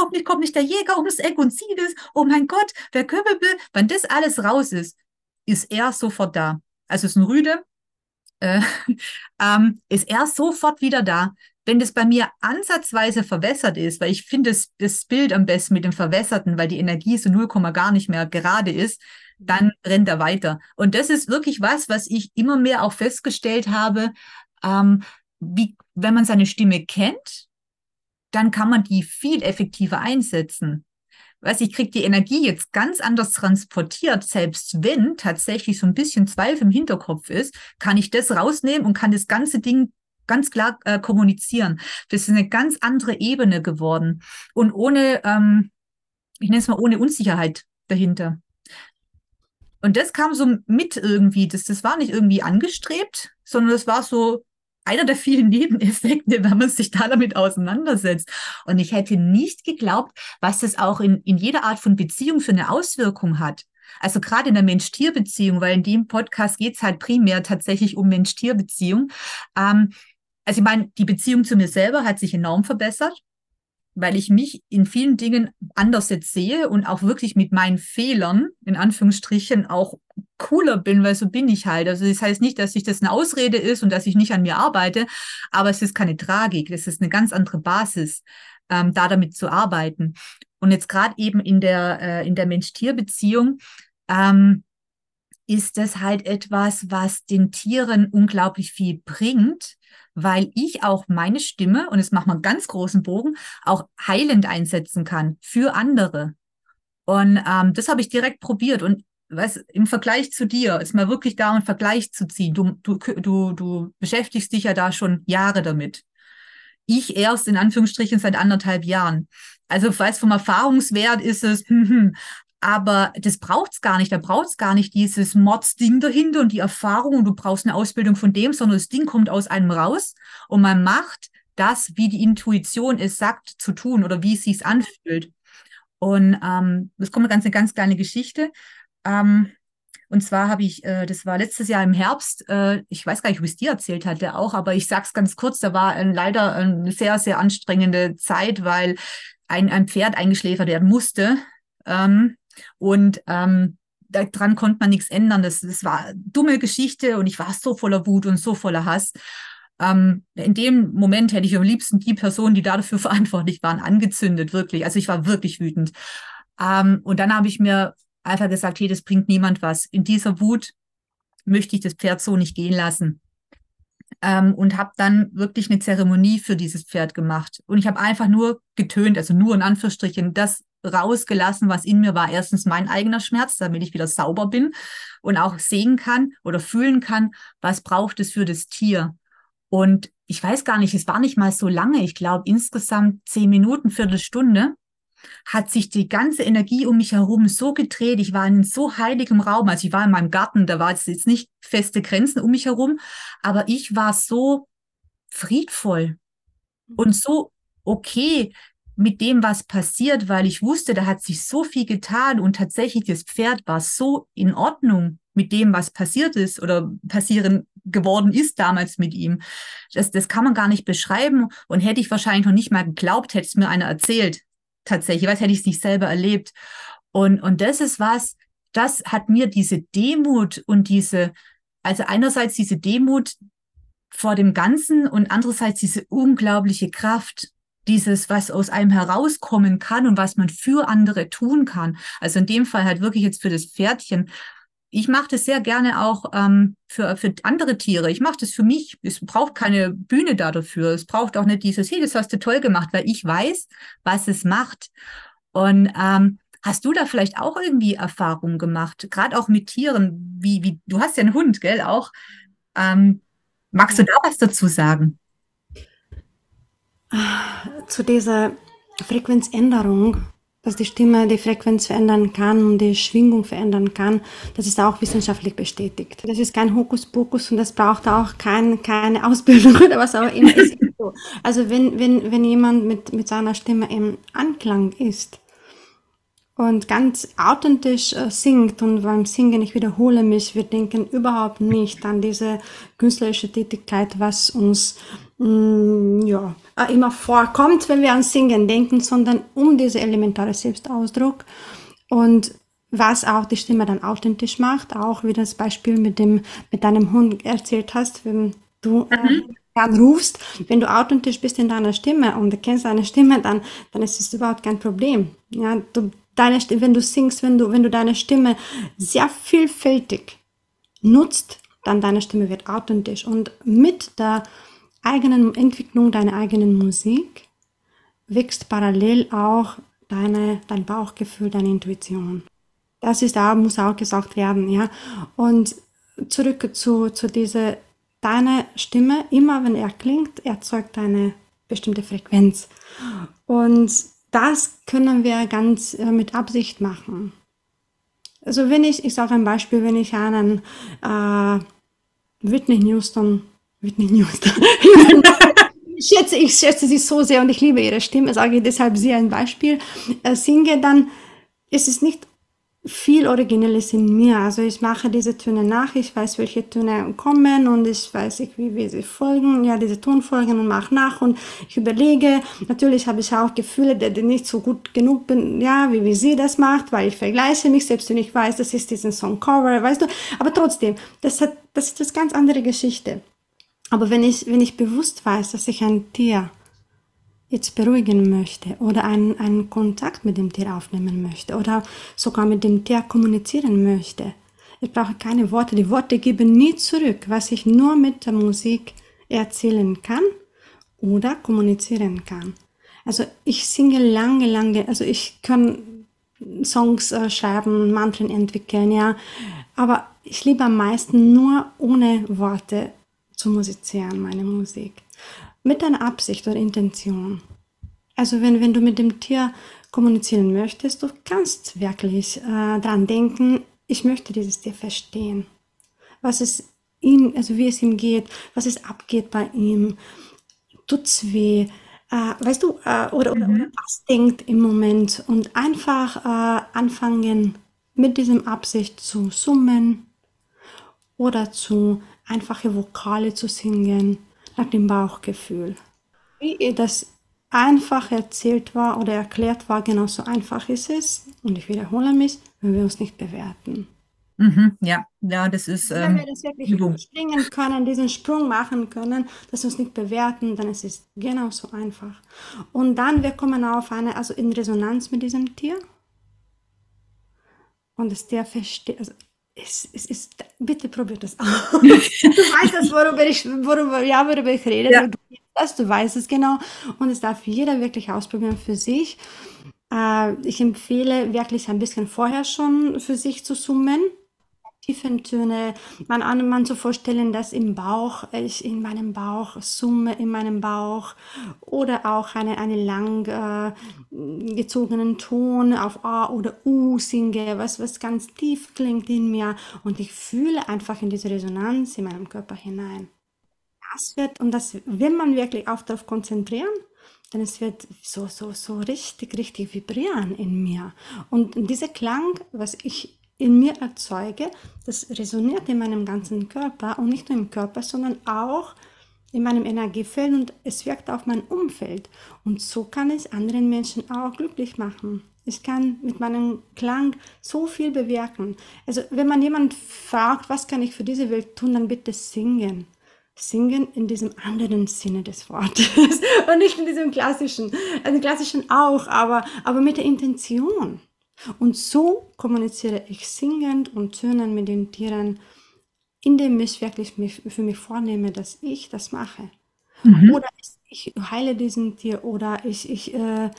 hoffentlich kommt nicht der Jäger ums Eck und sieht es, oh mein Gott, wer Köppel, wenn das alles raus ist, ist er sofort da. Also es ist ein Rüde, äh, ähm, ist er sofort wieder da. Wenn das bei mir ansatzweise verwässert ist, weil ich finde das, das Bild am besten mit dem Verwässerten, weil die Energie so 0, gar nicht mehr gerade ist, dann rennt er weiter. Und das ist wirklich was, was ich immer mehr auch festgestellt habe, ähm, wie, wenn man seine Stimme kennt, dann kann man die viel effektiver einsetzen weiß ich, kriege die Energie jetzt ganz anders transportiert, selbst wenn tatsächlich so ein bisschen Zweifel im Hinterkopf ist, kann ich das rausnehmen und kann das ganze Ding ganz klar äh, kommunizieren. Das ist eine ganz andere Ebene geworden und ohne, ähm, ich nenne es mal ohne Unsicherheit dahinter. Und das kam so mit irgendwie, das, das war nicht irgendwie angestrebt, sondern das war so, einer der vielen Nebeneffekte, wenn man sich da damit auseinandersetzt. Und ich hätte nicht geglaubt, was das auch in, in jeder Art von Beziehung für eine Auswirkung hat. Also gerade in der Mensch-Tier-Beziehung, weil in dem Podcast geht es halt primär tatsächlich um Mensch-Tier-Beziehung. Ähm, also ich meine, die Beziehung zu mir selber hat sich enorm verbessert weil ich mich in vielen Dingen anders jetzt sehe und auch wirklich mit meinen Fehlern, in Anführungsstrichen, auch cooler bin, weil so bin ich halt. Also das heißt nicht, dass ich das eine Ausrede ist und dass ich nicht an mir arbeite, aber es ist keine Tragik, es ist eine ganz andere Basis, ähm, da damit zu arbeiten. Und jetzt gerade eben in der, äh, der Mensch-Tier-Beziehung, ähm, ist das halt etwas, was den Tieren unglaublich viel bringt, weil ich auch meine Stimme, und es macht mal einen ganz großen Bogen, auch heilend einsetzen kann für andere. Und ähm, das habe ich direkt probiert. Und was im Vergleich zu dir, ist mal wirklich da einen Vergleich zu ziehen. Du, du, du, du beschäftigst dich ja da schon Jahre damit. Ich erst in Anführungsstrichen seit anderthalb Jahren. Also, weiß vom Erfahrungswert ist es, hm, hm, aber das braucht's gar nicht. Da braucht's gar nicht dieses Mods-Ding dahinter und die Erfahrung und du brauchst eine Ausbildung von dem, sondern das Ding kommt aus einem raus und man macht das, wie die Intuition es sagt, zu tun oder wie es sich anfühlt. Und ähm, es kommt eine ganz, eine ganz kleine Geschichte. Ähm, und zwar habe ich, äh, das war letztes Jahr im Herbst, äh, ich weiß gar nicht, ob ich es dir erzählt hatte auch, aber ich sag's ganz kurz, da war äh, leider eine sehr, sehr anstrengende Zeit, weil ein, ein Pferd eingeschläfert werden musste. Ähm, und ähm, daran konnte man nichts ändern. Das, das war dumme Geschichte und ich war so voller Wut und so voller Hass. ähm, in dem Moment hätte ich am liebsten die Person, die dafür verantwortlich waren, angezündet, wirklich. Also ich war wirklich wütend. Ähm, und dann habe ich mir einfach gesagt, hey, das bringt niemand was. In dieser Wut möchte ich das Pferd so nicht gehen lassen. Ähm, und habe dann wirklich eine Zeremonie für dieses Pferd gemacht. Und ich habe einfach nur getönt, also nur in Anführungsstrichen, das rausgelassen, was in mir war. Erstens mein eigener Schmerz, damit ich wieder sauber bin und auch sehen kann oder fühlen kann, was braucht es für das Tier. Und ich weiß gar nicht, es war nicht mal so lange, ich glaube insgesamt zehn Minuten, Viertelstunde, hat sich die ganze Energie um mich herum so gedreht. Ich war in so heiligem Raum, also ich war in meinem Garten, da war jetzt nicht feste Grenzen um mich herum, aber ich war so friedvoll und so okay mit dem, was passiert, weil ich wusste, da hat sich so viel getan und tatsächlich das Pferd war so in Ordnung mit dem, was passiert ist oder passieren geworden ist damals mit ihm. Das, das kann man gar nicht beschreiben und hätte ich wahrscheinlich noch nicht mal geglaubt, hätte es mir einer erzählt. Tatsächlich, was hätte ich es nicht selber erlebt. Und, und das ist was, das hat mir diese Demut und diese, also einerseits diese Demut vor dem Ganzen und andererseits diese unglaubliche Kraft dieses, was aus einem herauskommen kann und was man für andere tun kann. Also in dem Fall halt wirklich jetzt für das Pferdchen. Ich mache das sehr gerne auch ähm, für, für andere Tiere. Ich mache das für mich. Es braucht keine Bühne da dafür. Es braucht auch nicht dieses, hey, das hast du toll gemacht, weil ich weiß, was es macht. Und ähm, hast du da vielleicht auch irgendwie Erfahrungen gemacht, gerade auch mit Tieren? Wie, wie, du hast ja einen Hund, gell, auch. Ähm, magst du da was dazu sagen? zu dieser Frequenzänderung, dass die Stimme die Frequenz verändern kann und die Schwingung verändern kann, das ist auch wissenschaftlich bestätigt. Das ist kein Hokuspokus und das braucht auch kein, keine Ausbildung oder was auch immer. Also wenn, wenn, wenn jemand mit, mit seiner Stimme im Anklang ist und ganz authentisch äh, singt und beim Singen, ich wiederhole mich, wir denken überhaupt nicht an diese künstlerische Tätigkeit, was uns Mm, ja, äh, immer vorkommt, wenn wir an Singen denken, sondern um diese elementare Selbstausdruck und was auch die Stimme dann authentisch macht, auch wie das Beispiel mit dem mit deinem Hund erzählt hast, wenn du äh, mhm. äh, rufst, wenn du authentisch bist in deiner Stimme und du kennst deine Stimme, dann dann ist es überhaupt kein Problem. Ja, du, deine wenn du singst, wenn du wenn du deine Stimme sehr vielfältig nutzt, dann deine Stimme wird authentisch und mit der eigenen Entwicklung deiner eigenen Musik wächst parallel auch deine, dein Bauchgefühl, deine Intuition. Das ist da, muss auch gesagt werden, ja. Und zurück zu, zu dieser, deine Stimme, immer wenn er klingt, erzeugt eine bestimmte Frequenz. Und das können wir ganz äh, mit Absicht machen. Also wenn ich, ich sage ein Beispiel, wenn ich einen äh, Whitney Houston Whitney Houston. ich, schätze, ich schätze sie so sehr und ich liebe ihre Stimme, sage ich deshalb sie ein Beispiel. Äh, singe, dann ist es nicht viel Originelles in mir. Also ich mache diese Töne nach, ich weiß, welche Töne kommen und ich weiß, wie, wie sie folgen, ja, diese Tonfolgen und mache nach und ich überlege. Natürlich habe ich auch Gefühle, die nicht so gut genug bin, ja, wie, wie sie das macht, weil ich vergleiche mich, selbst wenn ich weiß, das ist diesen Song Cover, weißt du. Aber trotzdem, das hat, das ist eine ganz andere Geschichte. Aber wenn ich, wenn ich bewusst weiß, dass ich ein Tier jetzt beruhigen möchte oder einen, einen Kontakt mit dem Tier aufnehmen möchte oder sogar mit dem Tier kommunizieren möchte, ich brauche keine Worte. Die Worte geben nie zurück, was ich nur mit der Musik erzählen kann oder kommunizieren kann. Also ich singe lange, lange, also ich kann Songs äh, schreiben, Mantren entwickeln, ja, aber ich liebe am meisten nur ohne Worte zu musizieren, meine Musik. Mit einer Absicht oder Intention. Also wenn, wenn du mit dem Tier kommunizieren möchtest, du kannst wirklich äh, dran denken, ich möchte dieses Tier verstehen. Was es ihm, also wie es ihm geht, was es abgeht bei ihm, tut's weh, äh, weißt du, äh, oder, oder, oder, was denkt im Moment? Und einfach äh, anfangen mit diesem Absicht zu summen oder zu einfache Vokale zu singen, nach dem Bauchgefühl. Wie ihr das einfach erzählt war oder erklärt war, genauso einfach ist es, und ich wiederhole mich, wenn wir uns nicht bewerten. Mhm, ja, ja, das ist Wenn wir ähm, das wirklich Übung. springen können, diesen Sprung machen können, dass wir uns nicht bewerten, dann ist es genauso einfach. Und dann, wir kommen auf eine, also in Resonanz mit diesem Tier und das Tier versteht, also es, es ist, bitte probiert das aus. Du weißt das, worüber ich, worüber, ja, worüber ich rede, Ja. du, das, du weißt es genau und es darf jeder wirklich ausprobieren für sich. Äh, ich empfehle wirklich ein bisschen vorher schon für sich zu summen tiefen Töne, man an man zu vorstellen, dass im Bauch, ich in meinem Bauch summe, in meinem Bauch oder auch eine, eine lang äh, gezogenen Ton auf A oder U singe, was, was ganz tief klingt in mir und ich fühle einfach in diese Resonanz in meinem Körper hinein. Das wird, und das, wenn man wirklich auf darauf konzentrieren, dann es wird so, so, so richtig, richtig vibrieren in mir. Und dieser Klang, was ich in mir erzeuge, das resoniert in meinem ganzen Körper und nicht nur im Körper, sondern auch in meinem Energiefeld und es wirkt auf mein Umfeld. Und so kann es anderen Menschen auch glücklich machen. Ich kann mit meinem Klang so viel bewirken. Also wenn man jemand fragt, was kann ich für diese Welt tun, dann bitte singen. Singen in diesem anderen Sinne des Wortes und nicht in diesem klassischen, also klassischen auch, aber, aber mit der Intention. Und so kommuniziere ich singend und tönend mit den Tieren, indem ich wirklich mich, für mich vornehme, dass ich das mache. Mhm. Oder ich, ich heile diesen Tier oder ich, ich, äh,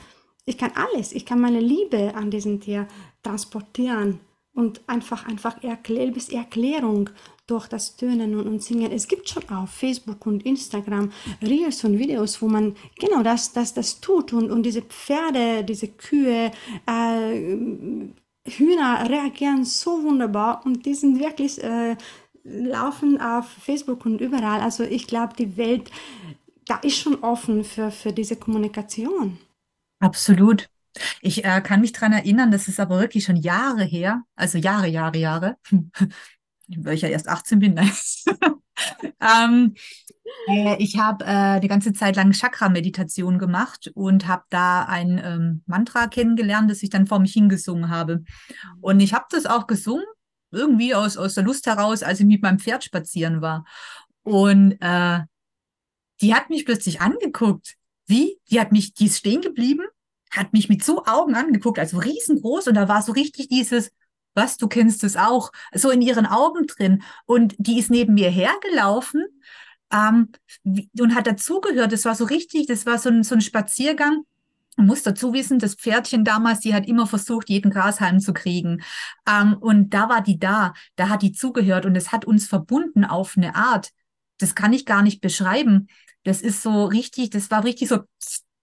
ich kann alles. Ich kann meine Liebe an diesem Tier transportieren und einfach, einfach erklär, Erklärung durch das Tönen und, und Singen. Es gibt schon auf Facebook und Instagram Reels und Videos, wo man genau das, das, das tut und, und diese Pferde, diese Kühe, äh, Hühner reagieren so wunderbar und die sind wirklich äh, laufen auf Facebook und überall. Also ich glaube, die Welt, da ist schon offen für, für diese Kommunikation. Absolut. Ich äh, kann mich dran erinnern, das ist aber wirklich schon Jahre her, also Jahre, Jahre, Jahre, weil ich ja erst 18 bin. Nein. ähm, äh, ich habe äh, eine ganze Zeit lang Chakra-Meditation gemacht und habe da ein ähm, Mantra kennengelernt, das ich dann vor mich hingesungen habe. Und ich habe das auch gesungen, irgendwie aus, aus der Lust heraus, als ich mit meinem Pferd spazieren war. Und äh, die hat mich plötzlich angeguckt. Wie? Die hat mich, die ist stehen geblieben, hat mich mit so Augen angeguckt, also riesengroß, und da war so richtig dieses, was, du kennst es auch, so in ihren Augen drin. Und die ist neben mir hergelaufen ähm, und hat dazugehört. Das war so richtig, das war so ein, so ein Spaziergang. Man muss dazu wissen, das Pferdchen damals, die hat immer versucht, jeden Grashalm zu kriegen. Ähm, und da war die da, da hat die zugehört und es hat uns verbunden auf eine Art. Das kann ich gar nicht beschreiben. Das ist so richtig, das war richtig so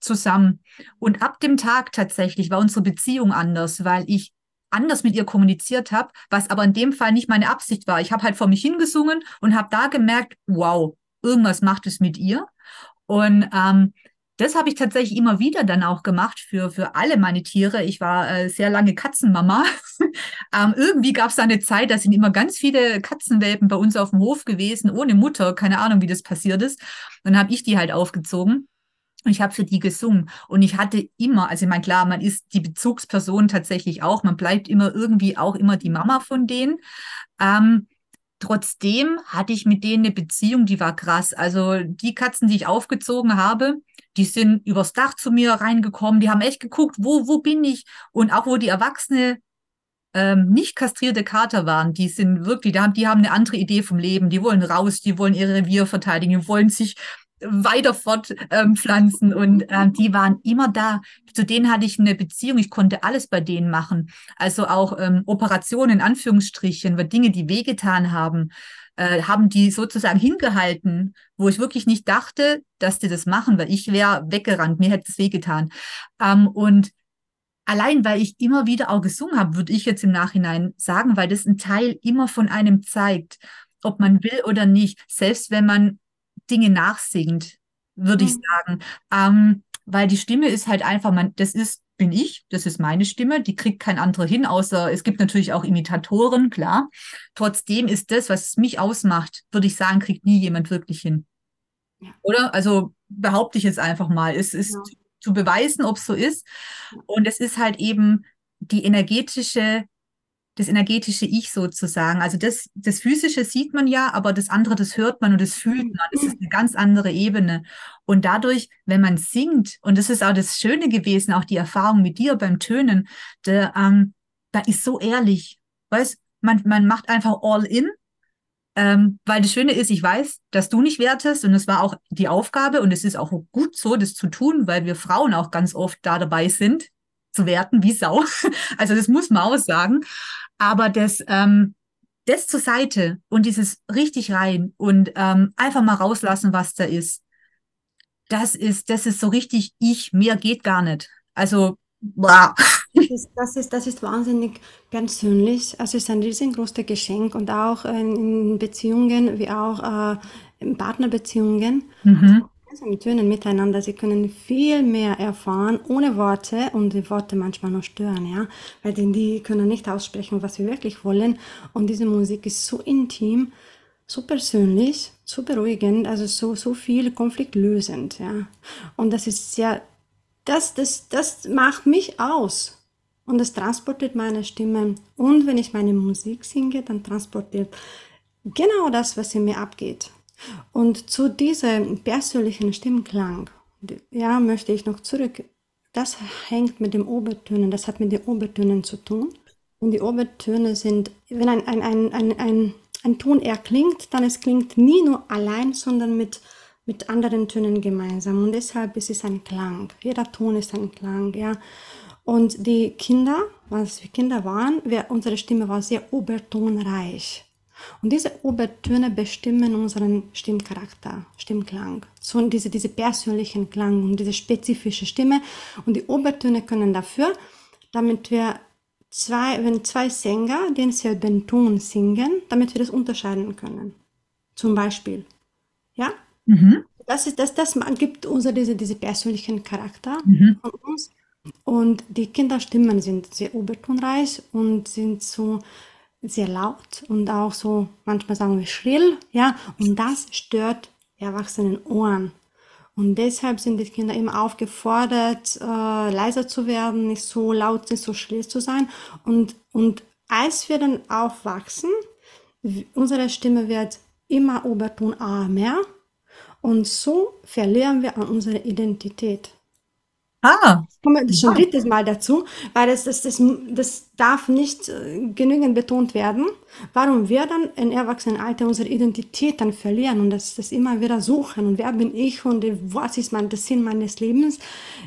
zusammen. Und ab dem Tag tatsächlich war unsere Beziehung anders, weil ich anders mit ihr kommuniziert habe, was aber in dem Fall nicht meine Absicht war. Ich habe halt vor mich hingesungen und habe da gemerkt, wow, irgendwas macht es mit ihr. Und ähm, das habe ich tatsächlich immer wieder dann auch gemacht für, für alle meine Tiere. Ich war äh, sehr lange Katzenmama. ähm, irgendwie gab es da eine Zeit, da sind immer ganz viele Katzenwelpen bei uns auf dem Hof gewesen, ohne Mutter. Keine Ahnung, wie das passiert ist. Dann habe ich die halt aufgezogen. Ich habe für die gesungen. Und ich hatte immer, also ich meine, klar, man ist die Bezugsperson tatsächlich auch. Man bleibt immer irgendwie auch immer die Mama von denen. Ähm, trotzdem hatte ich mit denen eine Beziehung, die war krass. Also die Katzen, die ich aufgezogen habe, die sind übers Dach zu mir reingekommen. Die haben echt geguckt, wo, wo bin ich? Und auch wo die Erwachsene ähm, nicht kastrierte Kater waren, die sind wirklich, die haben, die haben eine andere Idee vom Leben. Die wollen raus, die wollen ihr Revier verteidigen, die wollen sich weiter fortpflanzen ähm, und ähm, die waren immer da. Zu denen hatte ich eine Beziehung, ich konnte alles bei denen machen. Also auch ähm, Operationen in Anführungsstrichen, Dinge, die wehgetan haben, äh, haben die sozusagen hingehalten, wo ich wirklich nicht dachte, dass die das machen, weil ich wäre weggerannt, mir hätte es wehgetan. Ähm, und allein weil ich immer wieder auch gesungen habe, würde ich jetzt im Nachhinein sagen, weil das ein Teil immer von einem zeigt, ob man will oder nicht, selbst wenn man Dinge nachsingt, würde ich Mhm. sagen. Ähm, weil die Stimme ist halt einfach, man, das ist, bin ich, das ist meine Stimme, die kriegt kein anderer hin, außer es gibt natürlich auch Imitatoren, klar. Trotzdem ist das, was mich ausmacht, würde ich sagen, kriegt nie jemand wirklich hin. Ja. Oder? Also behaupte ich jetzt einfach mal. Es ist Ja. zu beweisen, ob es so ist. Und es ist halt eben die energetische das energetische Ich sozusagen. Also das, das Physische sieht man ja, aber das andere, das hört man und das fühlt man. Das ist eine ganz andere Ebene. Und dadurch, wenn man singt, und das ist auch das Schöne gewesen, auch die Erfahrung mit dir beim Tönen, der, ähm, da ist so ehrlich. Weißt, man, man macht einfach all in. Ähm, weil das Schöne ist, ich weiß, dass du nicht wertest und es war auch die Aufgabe und es ist auch gut so, das zu tun, weil wir Frauen auch ganz oft da dabei sind, zu werten wie Sau. Also das muss man auch sagen. Aber das, ähm, das zur Seite und dieses richtig rein und ähm, einfach mal rauslassen, was da ist, das ist, das ist so richtig ich, mir geht gar nicht. Also, blah. Das ist, das ist, das ist wahnsinnig persönlich. Also es ist ein riesengroßes Geschenk und auch in Beziehungen wie auch äh, in Partnerbeziehungen. Mhm gemeinsam tönen miteinander. Sie können viel mehr erfahren ohne Worte und die Worte manchmal nur stören, ja, weil die, die können nicht aussprechen, was wir wirklich wollen. Und diese Musik ist so intim, so persönlich, so beruhigend, also so so viel konfliktlösend, ja. Und das ist sehr, das das das macht mich aus. Und das transportiert meine Stimme. Und wenn ich meine Musik singe, dann transportiert genau das, was in mir abgeht. Und zu diesem persönlichen Stimmklang, ja, möchte ich noch zurück. Das hängt mit den Obertönen, das hat mit den Obertönen zu tun. Und die Obertöne sind, wenn ein, ein, ein, ein, ein, ein Ton erklingt, dann es klingt nie nur allein, sondern mit, mit anderen Tönen gemeinsam. Und deshalb ist es ein Klang. Jeder Ton ist ein Klang, ja. Und die Kinder, als wir Kinder waren, wir, unsere Stimme war sehr obertonreich. Und diese Obertöne bestimmen unseren Stimmcharakter, Stimmklang. So diese, diese persönlichen Klang und diese spezifische Stimme. Und die Obertöne können dafür, damit wir zwei, wenn zwei Sänger denselben Ton singen, damit wir das unterscheiden können. Zum Beispiel. Ja? Mhm. Das, ist, das, das gibt unser diese, diese persönlichen Charakter mhm. von uns. Und die Kinderstimmen sind sehr obertonreich und sind so sehr laut und auch so, manchmal sagen wir schrill, ja, und das stört erwachsenen Ohren. Und deshalb sind die Kinder immer aufgefordert, äh, leiser zu werden, nicht so laut, nicht so schrill zu sein. Und, und als wir dann aufwachsen, unsere Stimme wird immer Oberton A mehr. Und so verlieren wir an unserer Identität. Ah. Kommen wir schon drittes Mal dazu, weil das, das, das, das darf nicht äh, genügend betont werden, warum wir dann im Erwachsenenalter unsere Identität dann verlieren und das, das immer wieder suchen und wer bin ich und was ist mein, der Sinn meines Lebens.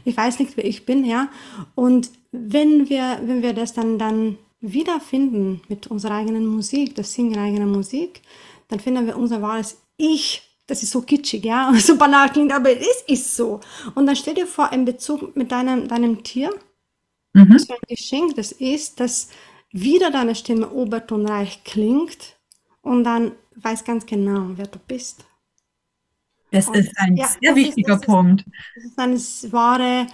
Ich weiß nicht, wer ich bin, ja. Und wenn wir, wenn wir das dann, dann wiederfinden mit unserer eigenen Musik, das Singen eigener Musik, dann finden wir unser wahres Ich das ist so kitschig, ja, so banal klingt, aber es ist so. Und dann stell dir vor, in Bezug mit deinem, deinem Tier, mhm. für ein Geschenk das ist, dass wieder deine Stimme obertonreich klingt und dann weiß ganz genau, wer du bist. Das und, ist ein ja, sehr wichtiger ist, Punkt. Ist, das ist ein wahre,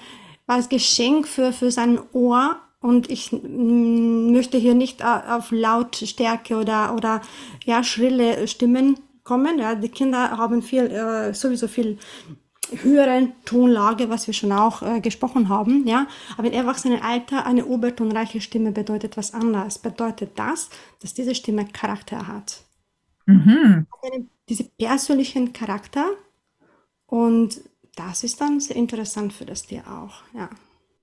wahres Geschenk für, für sein Ohr. Und ich möchte hier nicht auf Lautstärke oder, oder ja, schrille Stimmen kommen. Ja, die Kinder haben viel, äh, sowieso viel höheren Tonlage, was wir schon auch äh, gesprochen haben, ja. Aber im Erwachsenenalter eine obertonreiche Stimme bedeutet was anderes. Bedeutet das, dass diese Stimme Charakter hat. Mhm. Diese persönlichen Charakter und das ist dann sehr interessant für das Tier auch, ja.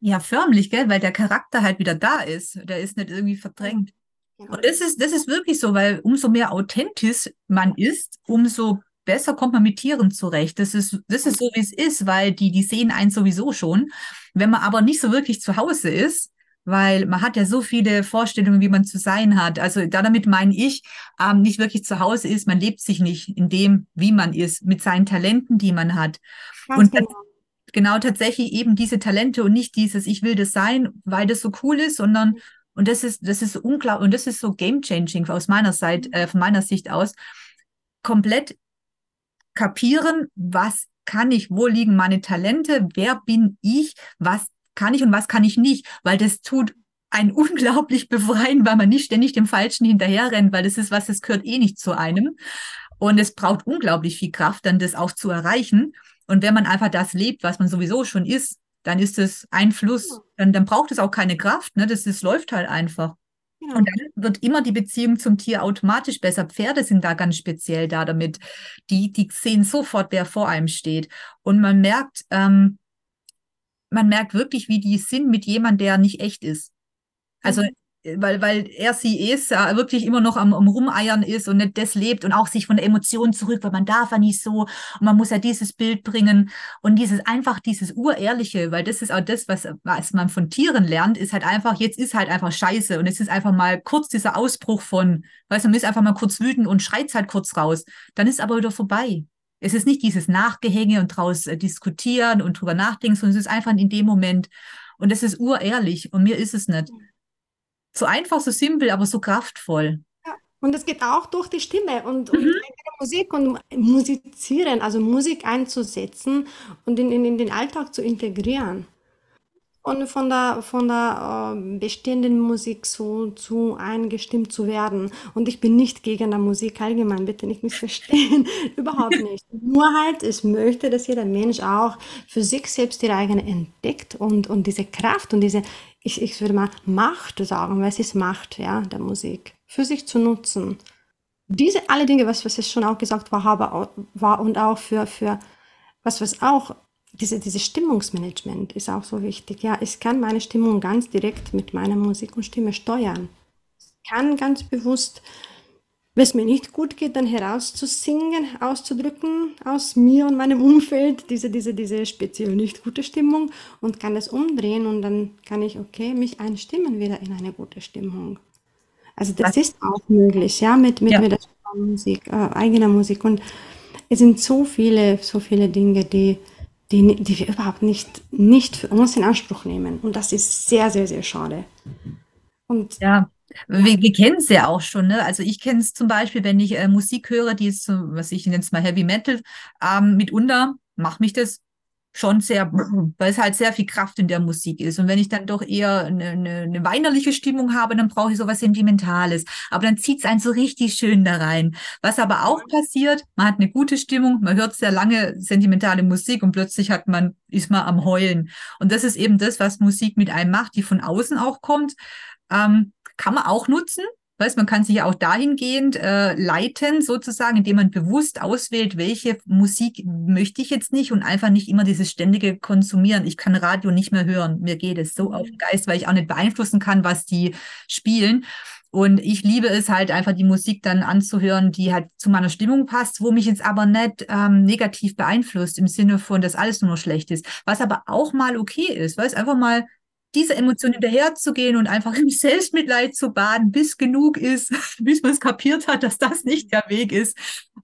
Ja, förmlich, gell, weil der Charakter halt wieder da ist. Der ist nicht irgendwie verdrängt. Und das ist, das ist wirklich so, weil umso mehr authentisch man ist, umso besser kommt man mit Tieren zurecht. Das ist, das ist so, wie es ist, weil die, die sehen einen sowieso schon. Wenn man aber nicht so wirklich zu Hause ist, weil man hat ja so viele Vorstellungen, wie man zu sein hat. Also damit meine ich, ähm, nicht wirklich zu Hause ist, man lebt sich nicht in dem, wie man ist, mit seinen Talenten, die man hat. Ganz und genau. genau tatsächlich eben diese Talente und nicht dieses, ich will das sein, weil das so cool ist, sondern und das ist, das ist unglaublich, und das ist so game-changing aus meiner Seite, äh, von meiner Sicht aus. Komplett kapieren, was kann ich, wo liegen meine Talente, wer bin ich, was kann ich und was kann ich nicht, weil das tut einen unglaublich befreien, weil man nicht ständig dem Falschen hinterherrennt, weil das ist was, das gehört eh nicht zu einem. Und es braucht unglaublich viel Kraft, dann das auch zu erreichen. Und wenn man einfach das lebt, was man sowieso schon ist, dann ist es ein Fluss. Dann, dann braucht es auch keine Kraft. Ne? Das, das läuft halt einfach. Genau. Und dann wird immer die Beziehung zum Tier automatisch besser. Pferde sind da ganz speziell da damit. Die, die sehen sofort, wer vor einem steht. Und man merkt, ähm, man merkt wirklich, wie die sind mit jemandem, der nicht echt ist. Also mhm weil, weil er sie ist, ja, wirklich immer noch am, am Rumeiern ist und nicht das lebt und auch sich von der Emotion zurück, weil man darf ja nicht so und man muss ja dieses Bild bringen und dieses einfach dieses Urehrliche, weil das ist auch das, was, was man von Tieren lernt, ist halt einfach, jetzt ist halt einfach scheiße und es ist einfach mal kurz dieser Ausbruch von, weißt du, man ist einfach mal kurz wütend und schreit halt kurz raus, dann ist aber wieder vorbei. Es ist nicht dieses Nachgehänge und draus äh, diskutieren und drüber nachdenken, sondern es ist einfach in dem Moment. Und das ist urehrlich und mir ist es nicht. So einfach, so simpel, aber so kraftvoll. Ja, und es geht auch durch die Stimme und, mhm. und Musik und Musizieren, also Musik einzusetzen und in, in, in den Alltag zu integrieren. Und von der, von der äh, bestehenden Musik so zu eingestimmt zu werden. Und ich bin nicht gegen der Musik allgemein, bitte nicht missverstehen, überhaupt nicht. Nur halt, ich möchte, dass jeder Mensch auch für sich selbst ihre eigene entdeckt und, und diese Kraft und diese ich, ich würde mal Macht sagen, weil es ist Macht, ja, der Musik, für sich zu nutzen. Diese alle Dinge, was, was ich schon auch gesagt war, habe, war und auch für, für was, was auch, diese, diese Stimmungsmanagement ist auch so wichtig. Ja, ich kann meine Stimmung ganz direkt mit meiner Musik und Stimme steuern. Ich kann ganz bewusst wenn es mir nicht gut geht, dann herauszusingen, auszudrücken aus mir und meinem Umfeld, diese, diese, diese speziell nicht gute Stimmung und kann das umdrehen und dann kann ich, okay, mich einstimmen wieder in eine gute Stimmung. Also das ist auch möglich, ja, mit, mit, ja. mit Musik, äh, eigener Musik und es sind so viele, so viele Dinge, die, die, die wir überhaupt nicht, nicht für uns in Anspruch nehmen und das ist sehr, sehr, sehr schade. Und ja, wir, wir kennen es ja auch schon, ne? Also ich kenne es zum Beispiel, wenn ich äh, Musik höre, die ist so, was ich nenne es mal Heavy Metal, ähm, mitunter macht mich das schon sehr, weil es halt sehr viel Kraft in der Musik ist. Und wenn ich dann doch eher eine, eine, eine weinerliche Stimmung habe, dann brauche ich sowas Sentimentales. Aber dann zieht es einen so richtig schön da rein. Was aber auch passiert, man hat eine gute Stimmung, man hört sehr lange sentimentale Musik und plötzlich hat man, ist man am Heulen. Und das ist eben das, was Musik mit einem macht, die von außen auch kommt. Ähm, kann man auch nutzen. Weißt, man kann sich ja auch dahingehend äh, leiten, sozusagen, indem man bewusst auswählt, welche Musik möchte ich jetzt nicht und einfach nicht immer dieses ständige Konsumieren. Ich kann Radio nicht mehr hören. Mir geht es so auf den Geist, weil ich auch nicht beeinflussen kann, was die spielen. Und ich liebe es halt einfach, die Musik dann anzuhören, die halt zu meiner Stimmung passt, wo mich jetzt aber nicht ähm, negativ beeinflusst, im Sinne von, dass alles nur noch schlecht ist. Was aber auch mal okay ist, weil es einfach mal diese Emotion hinterherzugehen und einfach im Selbstmitleid zu baden, bis genug ist, bis man es kapiert hat, dass das nicht der Weg ist.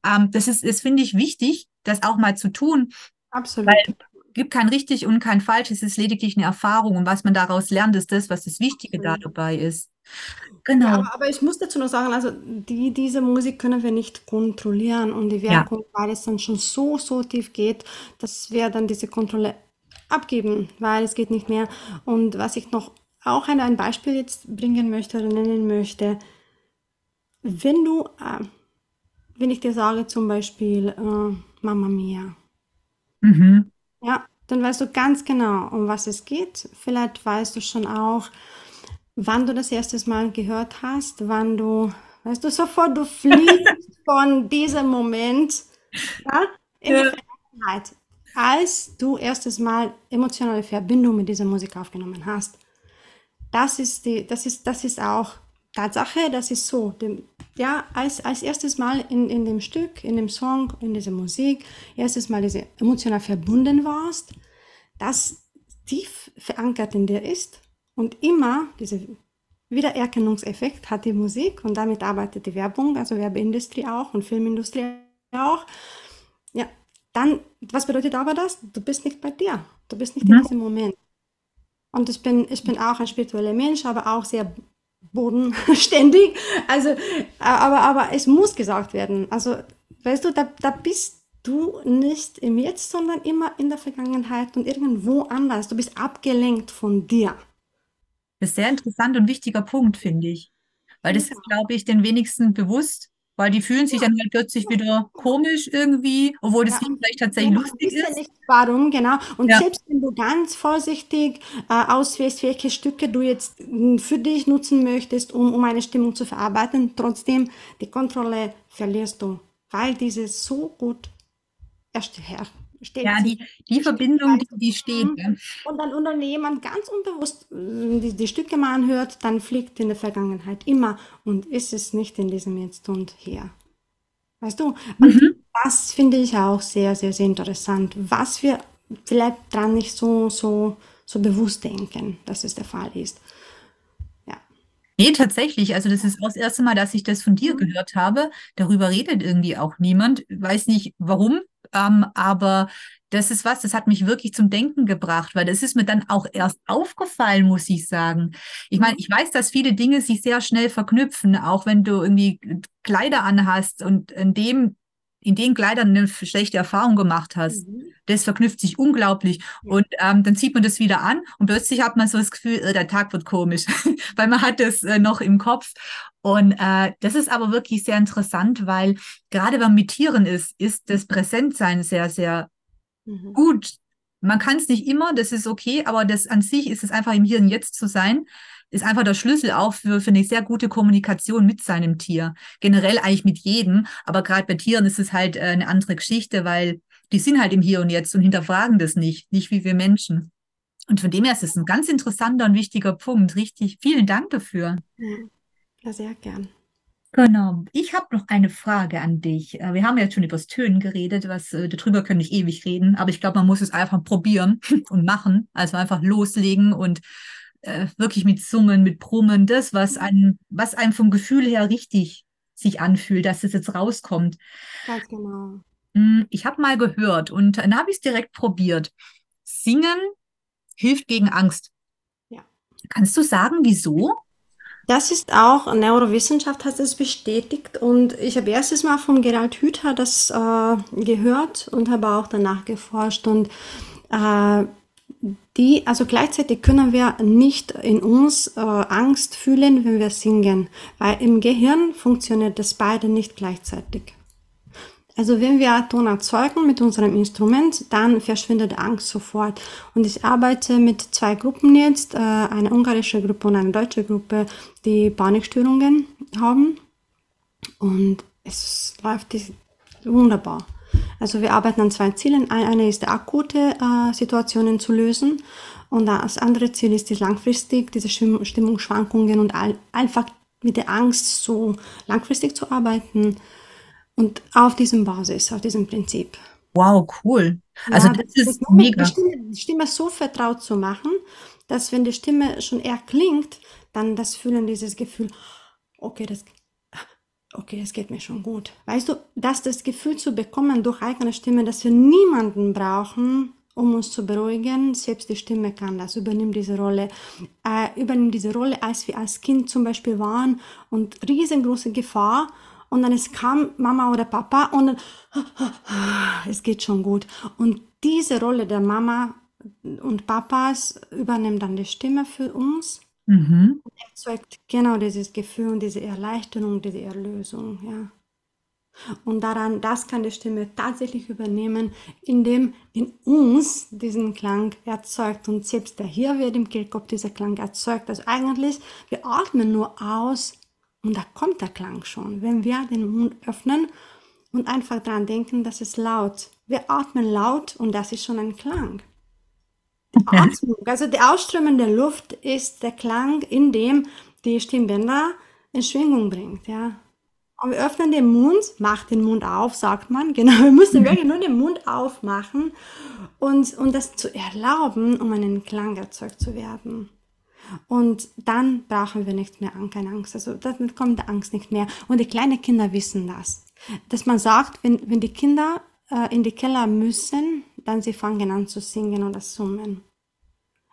Ähm, das ist, das finde ich wichtig, das auch mal zu tun. Absolut. Weil es gibt kein richtig und kein falsch, es ist lediglich eine Erfahrung und was man daraus lernt, ist das, was das Wichtige da dabei ist. Genau. Ja, aber, aber, ich muss dazu noch sagen, also die, diese Musik können wir nicht kontrollieren und die Wirkung, ja. weil es dann schon so, so tief geht, dass wir dann diese Kontrolle abgeben, weil es geht nicht mehr. Und was ich noch auch ein, ein Beispiel jetzt bringen möchte oder nennen möchte, wenn du, äh, wenn ich dir sage zum Beispiel äh, Mama Mia, mhm. ja, dann weißt du ganz genau, um was es geht. Vielleicht weißt du schon auch, wann du das erste Mal gehört hast, wann du, weißt du, sofort, du fliegst von diesem Moment ja, in ja. die Vergangenheit als du erstes Mal emotionale Verbindung mit dieser Musik aufgenommen hast. Das ist, die, das ist, das ist auch Tatsache, das ist so. Dem, ja, als, als erstes Mal in, in dem Stück, in dem Song, in dieser Musik, erstes Mal diese emotional verbunden warst, das tief verankert in dir ist und immer dieser Wiedererkennungseffekt hat die Musik und damit arbeitet die Werbung, also Werbeindustrie auch und Filmindustrie auch. Ja, dann, was bedeutet aber das? Du bist nicht bei dir. Du bist nicht mhm. in diesem Moment. Und ich bin, ich bin auch ein spiritueller Mensch, aber auch sehr bodenständig. Also, aber, aber es muss gesagt werden. Also, weißt du, da, da bist du nicht im Jetzt, sondern immer in der Vergangenheit und irgendwo anders. Du bist abgelenkt von dir. Das ist sehr interessant und wichtiger Punkt, finde ich. Weil das ist, glaube ich, den wenigsten bewusst, weil die fühlen sich dann halt plötzlich wieder komisch irgendwie, obwohl das ja, Lied vielleicht tatsächlich genau, lustig ist. Ja nicht warum, genau. Und ja. selbst wenn du ganz vorsichtig äh, auswählst, welche Stücke du jetzt hm, für dich nutzen möchtest, um, um eine Stimmung zu verarbeiten, trotzdem die Kontrolle verlierst du, weil diese so gut erst her steht. Ja, die, die Verbindung, die, die steht. Und dann, jemand ganz unbewusst hm, die, die Stücke mal anhört, dann fliegt in der Vergangenheit immer und ist es nicht in diesem Jetzt und Hier. Weißt du? Und mhm. das finde ich auch sehr, sehr, sehr interessant, was wir vielleicht dran nicht so, so, so bewusst denken, dass es der Fall ist. Ja. Nee, tatsächlich. Also das ist auch das erste Mal, dass ich das von dir mhm. gehört habe. Darüber redet irgendwie auch niemand. Weiß nicht warum, ähm, aber das ist was, das hat mich wirklich zum Denken gebracht, weil das ist mir dann auch erst aufgefallen, muss ich sagen. Ich meine, ich weiß, dass viele Dinge sich sehr schnell verknüpfen, auch wenn du irgendwie Kleider anhast und in dem in den Kleidern eine schlechte Erfahrung gemacht hast. Mhm. Das verknüpft sich unglaublich. Ja. Und ähm, dann zieht man das wieder an und plötzlich hat man so das Gefühl, äh, der Tag wird komisch, weil man hat das äh, noch im Kopf. Und äh, das ist aber wirklich sehr interessant, weil gerade beim mit Tieren ist, ist das Präsentsein sehr, sehr mhm. gut. Man kann es nicht immer, das ist okay, aber das an sich ist es einfach im Hier und Jetzt zu sein, ist einfach der Schlüssel auch für, für eine sehr gute Kommunikation mit seinem Tier. Generell eigentlich mit jedem, aber gerade bei Tieren ist es halt äh, eine andere Geschichte, weil die sind halt im Hier und Jetzt und hinterfragen das nicht, nicht wie wir Menschen. Und von dem her ist es ein ganz interessanter und wichtiger Punkt. Richtig, vielen Dank dafür. Ja, sehr gern. Genau. Ich habe noch eine Frage an dich. Äh, wir haben ja schon über das Tönen geredet, was äh, darüber könnte ich ewig reden, aber ich glaube, man muss es einfach probieren und machen. Also einfach loslegen und äh, wirklich mit Summen, mit Brummen, das, was einem, was einem vom Gefühl her richtig sich anfühlt, dass es jetzt rauskommt. Ganz genau. Hm, ich habe mal gehört und dann habe ich es direkt probiert. Singen hilft gegen Angst. Ja. Kannst du sagen, wieso? Das ist auch, Neurowissenschaft hat es bestätigt und ich habe erstes Mal von Gerald Hüther das äh, gehört und habe auch danach geforscht und äh, die, also gleichzeitig können wir nicht in uns äh, Angst fühlen, wenn wir singen, weil im Gehirn funktioniert das beide nicht gleichzeitig. Also wenn wir Ton erzeugen mit unserem Instrument, dann verschwindet Angst sofort. Und ich arbeite mit zwei Gruppen jetzt, äh, eine ungarische Gruppe und eine deutsche Gruppe, die Panikstörungen haben. Und es läuft wunderbar. Also wir arbeiten an zwei Zielen. Eine ist akute äh, Situationen zu lösen und das andere Ziel ist die langfristig, diese Stimmungsschwankungen und einfach mit der Angst so langfristig zu arbeiten. Und auf diesem Basis, auf diesem Prinzip. Wow, cool. Also ja, das, das, ist mega. Die Stimme, die Stimme so vertraut zu machen, dass wenn die Stimme schon erklingt, dann das Fühlen dieses Gefühl, okay, das, okay, es geht mir schon gut. Weißt du, dass das Gefühl zu bekommen durch eigene Stimme, dass wir niemanden brauchen, um uns zu beruhigen. Selbst die Stimme kann das, übernimmt diese Rolle. Äh, übernimmt diese Rolle, als wir als Kind zum Beispiel waren und riesengroße Gefahr und dann es kam Mama oder Papa und dann, es geht schon gut. Und diese Rolle der Mama und Papas übernimmt dann die Stimme für uns mhm. und erzeugt genau dieses Gefühl und diese Erleichterung, diese Erlösung, ja. Und daran, das kann die Stimme tatsächlich übernehmen, indem in uns diesen Klang erzeugt. Und selbst der hier wird im Kehlkopf dieser Klang erzeugt. Also eigentlich, wir atmen nur aus und da kommt der Klang schon, wenn wir den Mund öffnen und einfach daran denken, das ist laut. Wir atmen laut und das ist schon ein Klang. Atmung, also die ausströmende Luft ist der Klang, in dem die Stimmbänder in Schwingung bringt, ja. Und wir öffnen den Mund, macht den Mund auf, sagt man. Genau, wir müssen wirklich nur den Mund aufmachen und, und das zu erlauben, um einen Klang erzeugt zu werden. Und dann brauchen wir nicht mehr keine Angst. Also dann kommt die Angst nicht mehr. Und die kleinen Kinder wissen das. Dass man sagt, wenn, wenn die Kinder äh, in die Keller müssen, dann sie fangen an zu singen oder summen.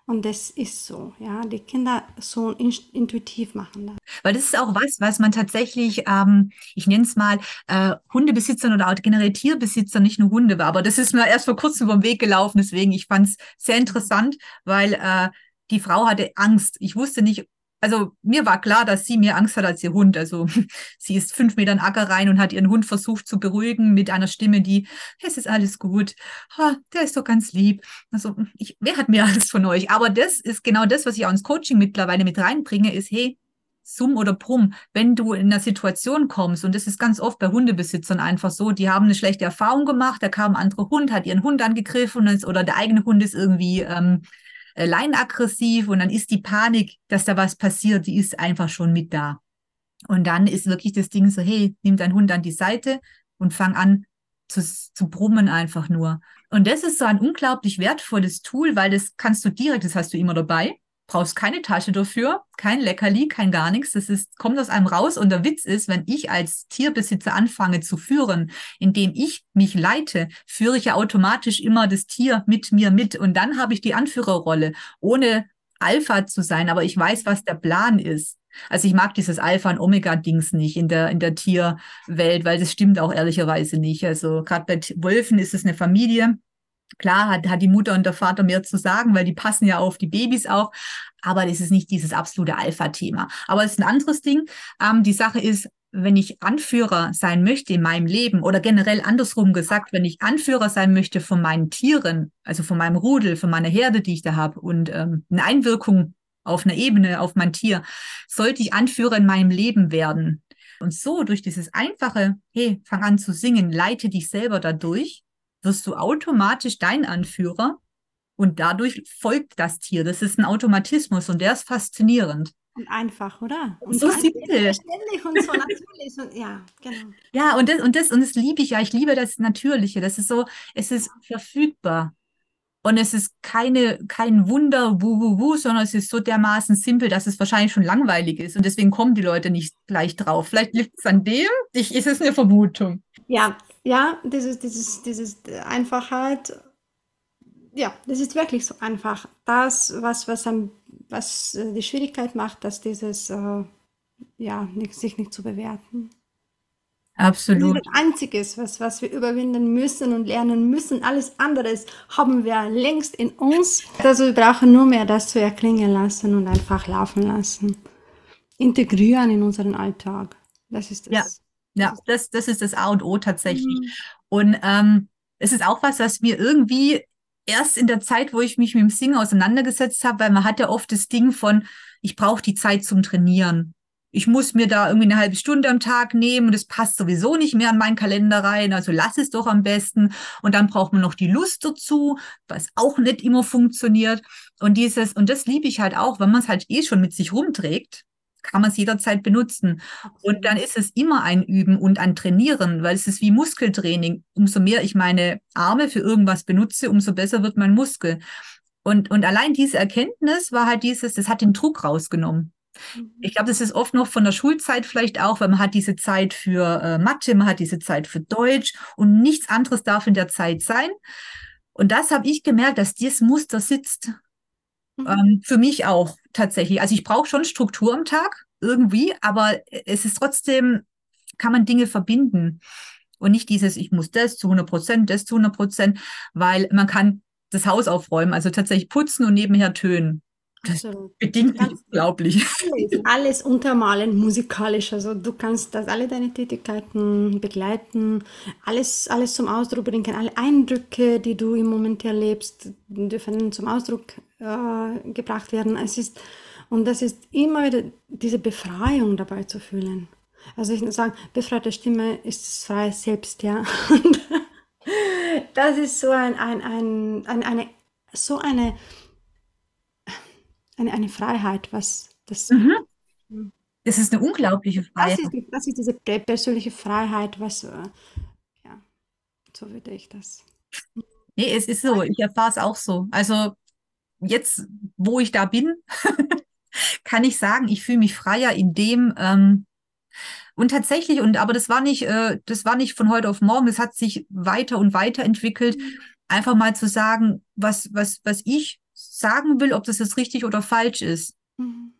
Und das ist so, ja. Die Kinder so in, intuitiv machen das. Weil das ist auch was, was man tatsächlich, ähm, ich nenne es mal, äh, Hundebesitzern oder auch generell Tierbesitzern, nicht nur Hunde, aber das ist mir erst vor kurzem den Weg gelaufen. Deswegen, ich fand es sehr interessant, weil äh, die Frau hatte Angst. Ich wusste nicht, also mir war klar, dass sie mehr Angst hat als ihr Hund. Also sie ist fünf Meter in Acker rein und hat ihren Hund versucht zu beruhigen mit einer Stimme, die, es ist alles gut, ha, der ist doch ganz lieb. Also ich, wer hat mehr Angst von euch? Aber das ist genau das, was ich auch ins Coaching mittlerweile mit reinbringe, ist, hey, Summ oder Brumm, wenn du in einer Situation kommst, und das ist ganz oft bei Hundebesitzern einfach so, die haben eine schlechte Erfahrung gemacht, da kam ein anderer Hund, hat ihren Hund angegriffen oder der eigene Hund ist irgendwie ähm, äh, leinaggressiv und dann ist die Panik, dass da was passiert, die ist einfach schon mit da. Und dann ist wirklich das Ding so, hey, nimm deinen Hund an die Seite und fang an zu, zu brummen einfach nur. Und das ist so ein unglaublich wertvolles Tool, weil das kannst du direkt, das hast du immer dabei brauchst keine Tasche dafür, kein Leckerli, kein gar nichts. Das ist, kommt aus einem raus. Und der Witz ist, wenn ich als Tierbesitzer anfange zu führen, indem ich mich leite, führe ich ja automatisch immer das Tier mit mir mit. Und dann habe ich die Anführerrolle, ohne Alpha zu sein. Aber ich weiß, was der Plan ist. Also ich mag dieses Alpha- und Omega-Dings nicht in der, in der Tierwelt, weil das stimmt auch ehrlicherweise nicht. Also gerade bei Wölfen ist es eine Familie Klar hat, hat die Mutter und der Vater mehr zu sagen, weil die passen ja auf die Babys auch. Aber das ist nicht dieses absolute Alpha-Thema. Aber es ist ein anderes Ding. Ähm, die Sache ist, wenn ich Anführer sein möchte in meinem Leben oder generell andersrum gesagt, wenn ich Anführer sein möchte von meinen Tieren, also von meinem Rudel, von meiner Herde, die ich da habe und ähm, eine Einwirkung auf einer Ebene auf mein Tier, sollte ich Anführer in meinem Leben werden. Und so durch dieses einfache, hey, fang an zu singen, leite dich selber dadurch, wirst du automatisch dein Anführer und dadurch folgt das Tier. Das ist ein Automatismus und der ist faszinierend. Und einfach, oder? Und so simpel. und so natürlich. Und, ja, genau. Ja, und das, und das, und das liebe ich ja. Ich liebe das Natürliche. Das ist so, es ist verfügbar. Und es ist keine, kein Wunder, wuh, wuh, wuh, sondern es ist so dermaßen simpel, dass es wahrscheinlich schon langweilig ist. Und deswegen kommen die Leute nicht gleich drauf. Vielleicht liegt es an dem, ich, ist es eine Vermutung. Ja, ja, dieses, dieses, dieses Einfachheit, ja, das ist wirklich so einfach. Das, was, was, am, was äh, die Schwierigkeit macht, dass dieses, äh, ja, nicht, sich nicht zu bewerten. Absolut. Das ist das Einzige, was, was wir überwinden müssen und lernen müssen. Alles andere haben wir längst in uns. Also wir brauchen nur mehr das zu erklingen lassen und einfach laufen lassen. Integrieren in unseren Alltag. Das ist das. Ja. Ja, das, das ist das A und O tatsächlich. Mhm. Und ähm, es ist auch was, was mir irgendwie erst in der Zeit, wo ich mich mit dem Singen auseinandergesetzt habe, weil man hat ja oft das Ding von, ich brauche die Zeit zum Trainieren. Ich muss mir da irgendwie eine halbe Stunde am Tag nehmen und es passt sowieso nicht mehr an meinen Kalender rein, also lass es doch am besten. Und dann braucht man noch die Lust dazu, was auch nicht immer funktioniert. Und dieses, und das liebe ich halt auch, wenn man es halt eh schon mit sich rumträgt, kann man es jederzeit benutzen. Und dann ist es immer ein Üben und ein Trainieren, weil es ist wie Muskeltraining. Umso mehr ich meine Arme für irgendwas benutze, umso besser wird mein Muskel. Und, und allein diese Erkenntnis war halt dieses, das hat den Druck rausgenommen. Mhm. Ich glaube, das ist oft noch von der Schulzeit vielleicht auch, weil man hat diese Zeit für äh, Mathe, man hat diese Zeit für Deutsch und nichts anderes darf in der Zeit sein. Und das habe ich gemerkt, dass dieses Muster sitzt. Mhm. Ähm, für mich auch tatsächlich. Also ich brauche schon Struktur am Tag irgendwie, aber es ist trotzdem, kann man Dinge verbinden. Und nicht dieses, ich muss das zu 100 Prozent, das zu 100 Prozent, weil man kann das Haus aufräumen, also tatsächlich putzen und nebenher tönen. Das Absolut. bedingt unglaublich. Alles, alles untermalen, musikalisch. Also du kannst das alle deine Tätigkeiten begleiten, alles, alles zum Ausdruck bringen, alle Eindrücke, die du im Moment erlebst, dürfen zum Ausdruck äh, gebracht werden. Es ist, und das ist immer wieder diese Befreiung dabei zu fühlen. Also ich sage, befreite Stimme ist das freie Selbst, ja. Das ist so ein, ein, ein, ein eine, so eine eine, eine Freiheit, was das. Mhm. Hm. Das ist eine unglaubliche Freiheit. Das ist, das ist diese persönliche Freiheit, was, äh, ja, so würde ich das. Nee, es ist so, ich erfahre es auch so. Also jetzt, wo ich da bin, kann ich sagen, ich fühle mich freier in dem, ähm, und tatsächlich, und aber das war nicht, äh, das war nicht von heute auf morgen, es hat sich weiter und weiter entwickelt, mhm. einfach mal zu sagen, was, was, was ich sagen will, ob das jetzt richtig oder falsch ist. Mhm.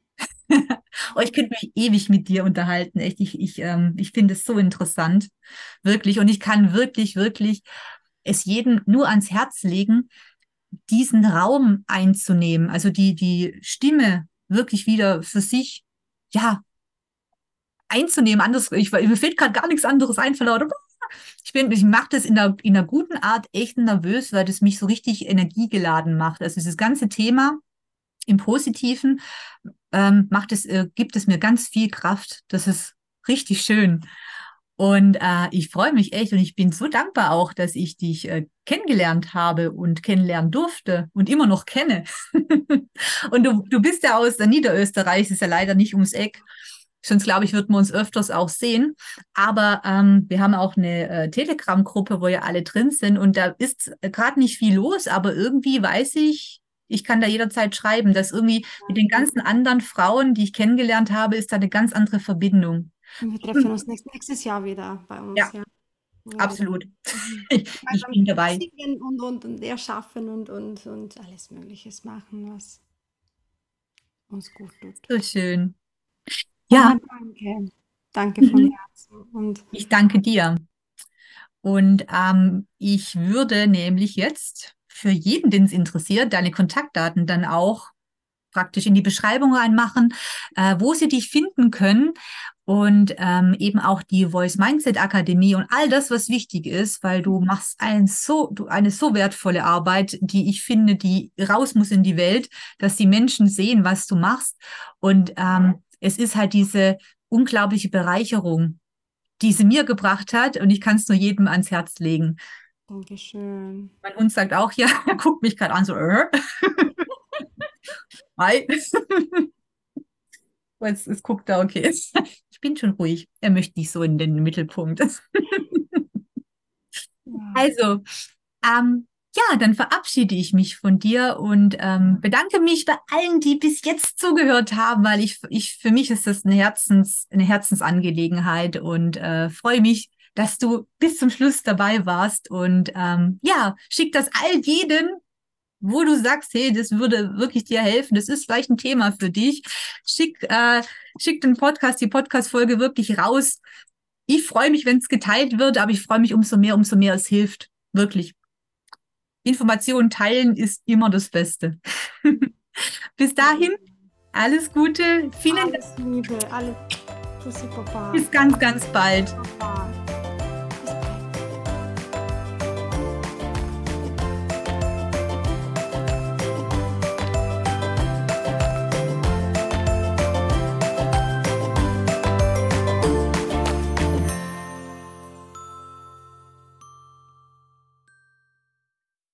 oh, ich könnte mich ewig mit dir unterhalten, echt. Ich, ich, ähm, ich finde es so interessant, wirklich. Und ich kann wirklich, wirklich es jedem nur ans Herz legen, diesen Raum einzunehmen, also die, die Stimme wirklich wieder für sich, ja, einzunehmen. Anders, ich, mir fällt gerade gar nichts anderes ein vor lauter. Ich bin, ich mache das in der, in einer guten Art echt nervös, weil das mich so richtig energiegeladen macht. Also dieses ganze Thema im Positiven ähm, macht es, äh, gibt es mir ganz viel Kraft. Das ist richtig schön. Und äh, ich freue mich echt und ich bin so dankbar auch, dass ich dich äh, kennengelernt habe und kennenlernen durfte und immer noch kenne. und du, du bist ja aus der Niederösterreich, ist ja leider nicht ums Eck. Sonst glaube ich, würden wir uns öfters auch sehen. Aber ähm, wir haben auch eine äh, Telegram-Gruppe, wo ja alle drin sind und da ist gerade nicht viel los, aber irgendwie weiß ich, ich kann da jederzeit schreiben, dass irgendwie mit den ganzen anderen Frauen, die ich kennengelernt habe, ist da eine ganz andere Verbindung. Wir treffen uns nächstes Jahr wieder bei uns. Ja, ja. absolut. Mhm. Ich, ich bin dabei. Und, und, und erschaffen und, und, und alles Mögliche machen, was uns gut tut. So schön. Ja. ja danke. Danke von mhm. Herzen. Und ich danke dir. Und ähm, ich würde nämlich jetzt für jeden, den es interessiert, deine Kontaktdaten dann auch praktisch in die Beschreibung reinmachen, äh, wo sie dich finden können und ähm, eben auch die Voice Mindset Akademie und all das, was wichtig ist, weil du machst ein so, du, eine so wertvolle Arbeit, die ich finde, die raus muss in die Welt, dass die Menschen sehen, was du machst. Und ähm, es ist halt diese unglaubliche Bereicherung, die sie mir gebracht hat und ich kann es nur jedem ans Herz legen. Dankeschön. Mein Hund sagt auch, ja, er guckt mich gerade an, so, äh. Hi. Jetzt, jetzt guckt er, okay. Ich bin schon ruhig. Er möchte nicht so in den Mittelpunkt. Also, ähm, ja, dann verabschiede ich mich von dir und ähm, bedanke mich bei allen, die bis jetzt zugehört haben, weil ich, ich für mich ist das eine Herzens, eine Herzensangelegenheit und äh, freue mich, dass du bis zum Schluss dabei warst. Und ähm, ja, schick das all jedem, wo du sagst, hey, das würde wirklich dir helfen, das ist vielleicht ein Thema für dich. Schick, äh, schick den Podcast, die Podcast-Folge wirklich raus. Ich freue mich, wenn es geteilt wird, aber ich freue mich umso mehr, umso mehr es hilft. Wirklich. Informationen teilen ist immer das Beste. Bis dahin, alles Gute. Vielen Dank. Alles Liebe, alles Pussy Papa. Bis ganz, ganz bald. Papa.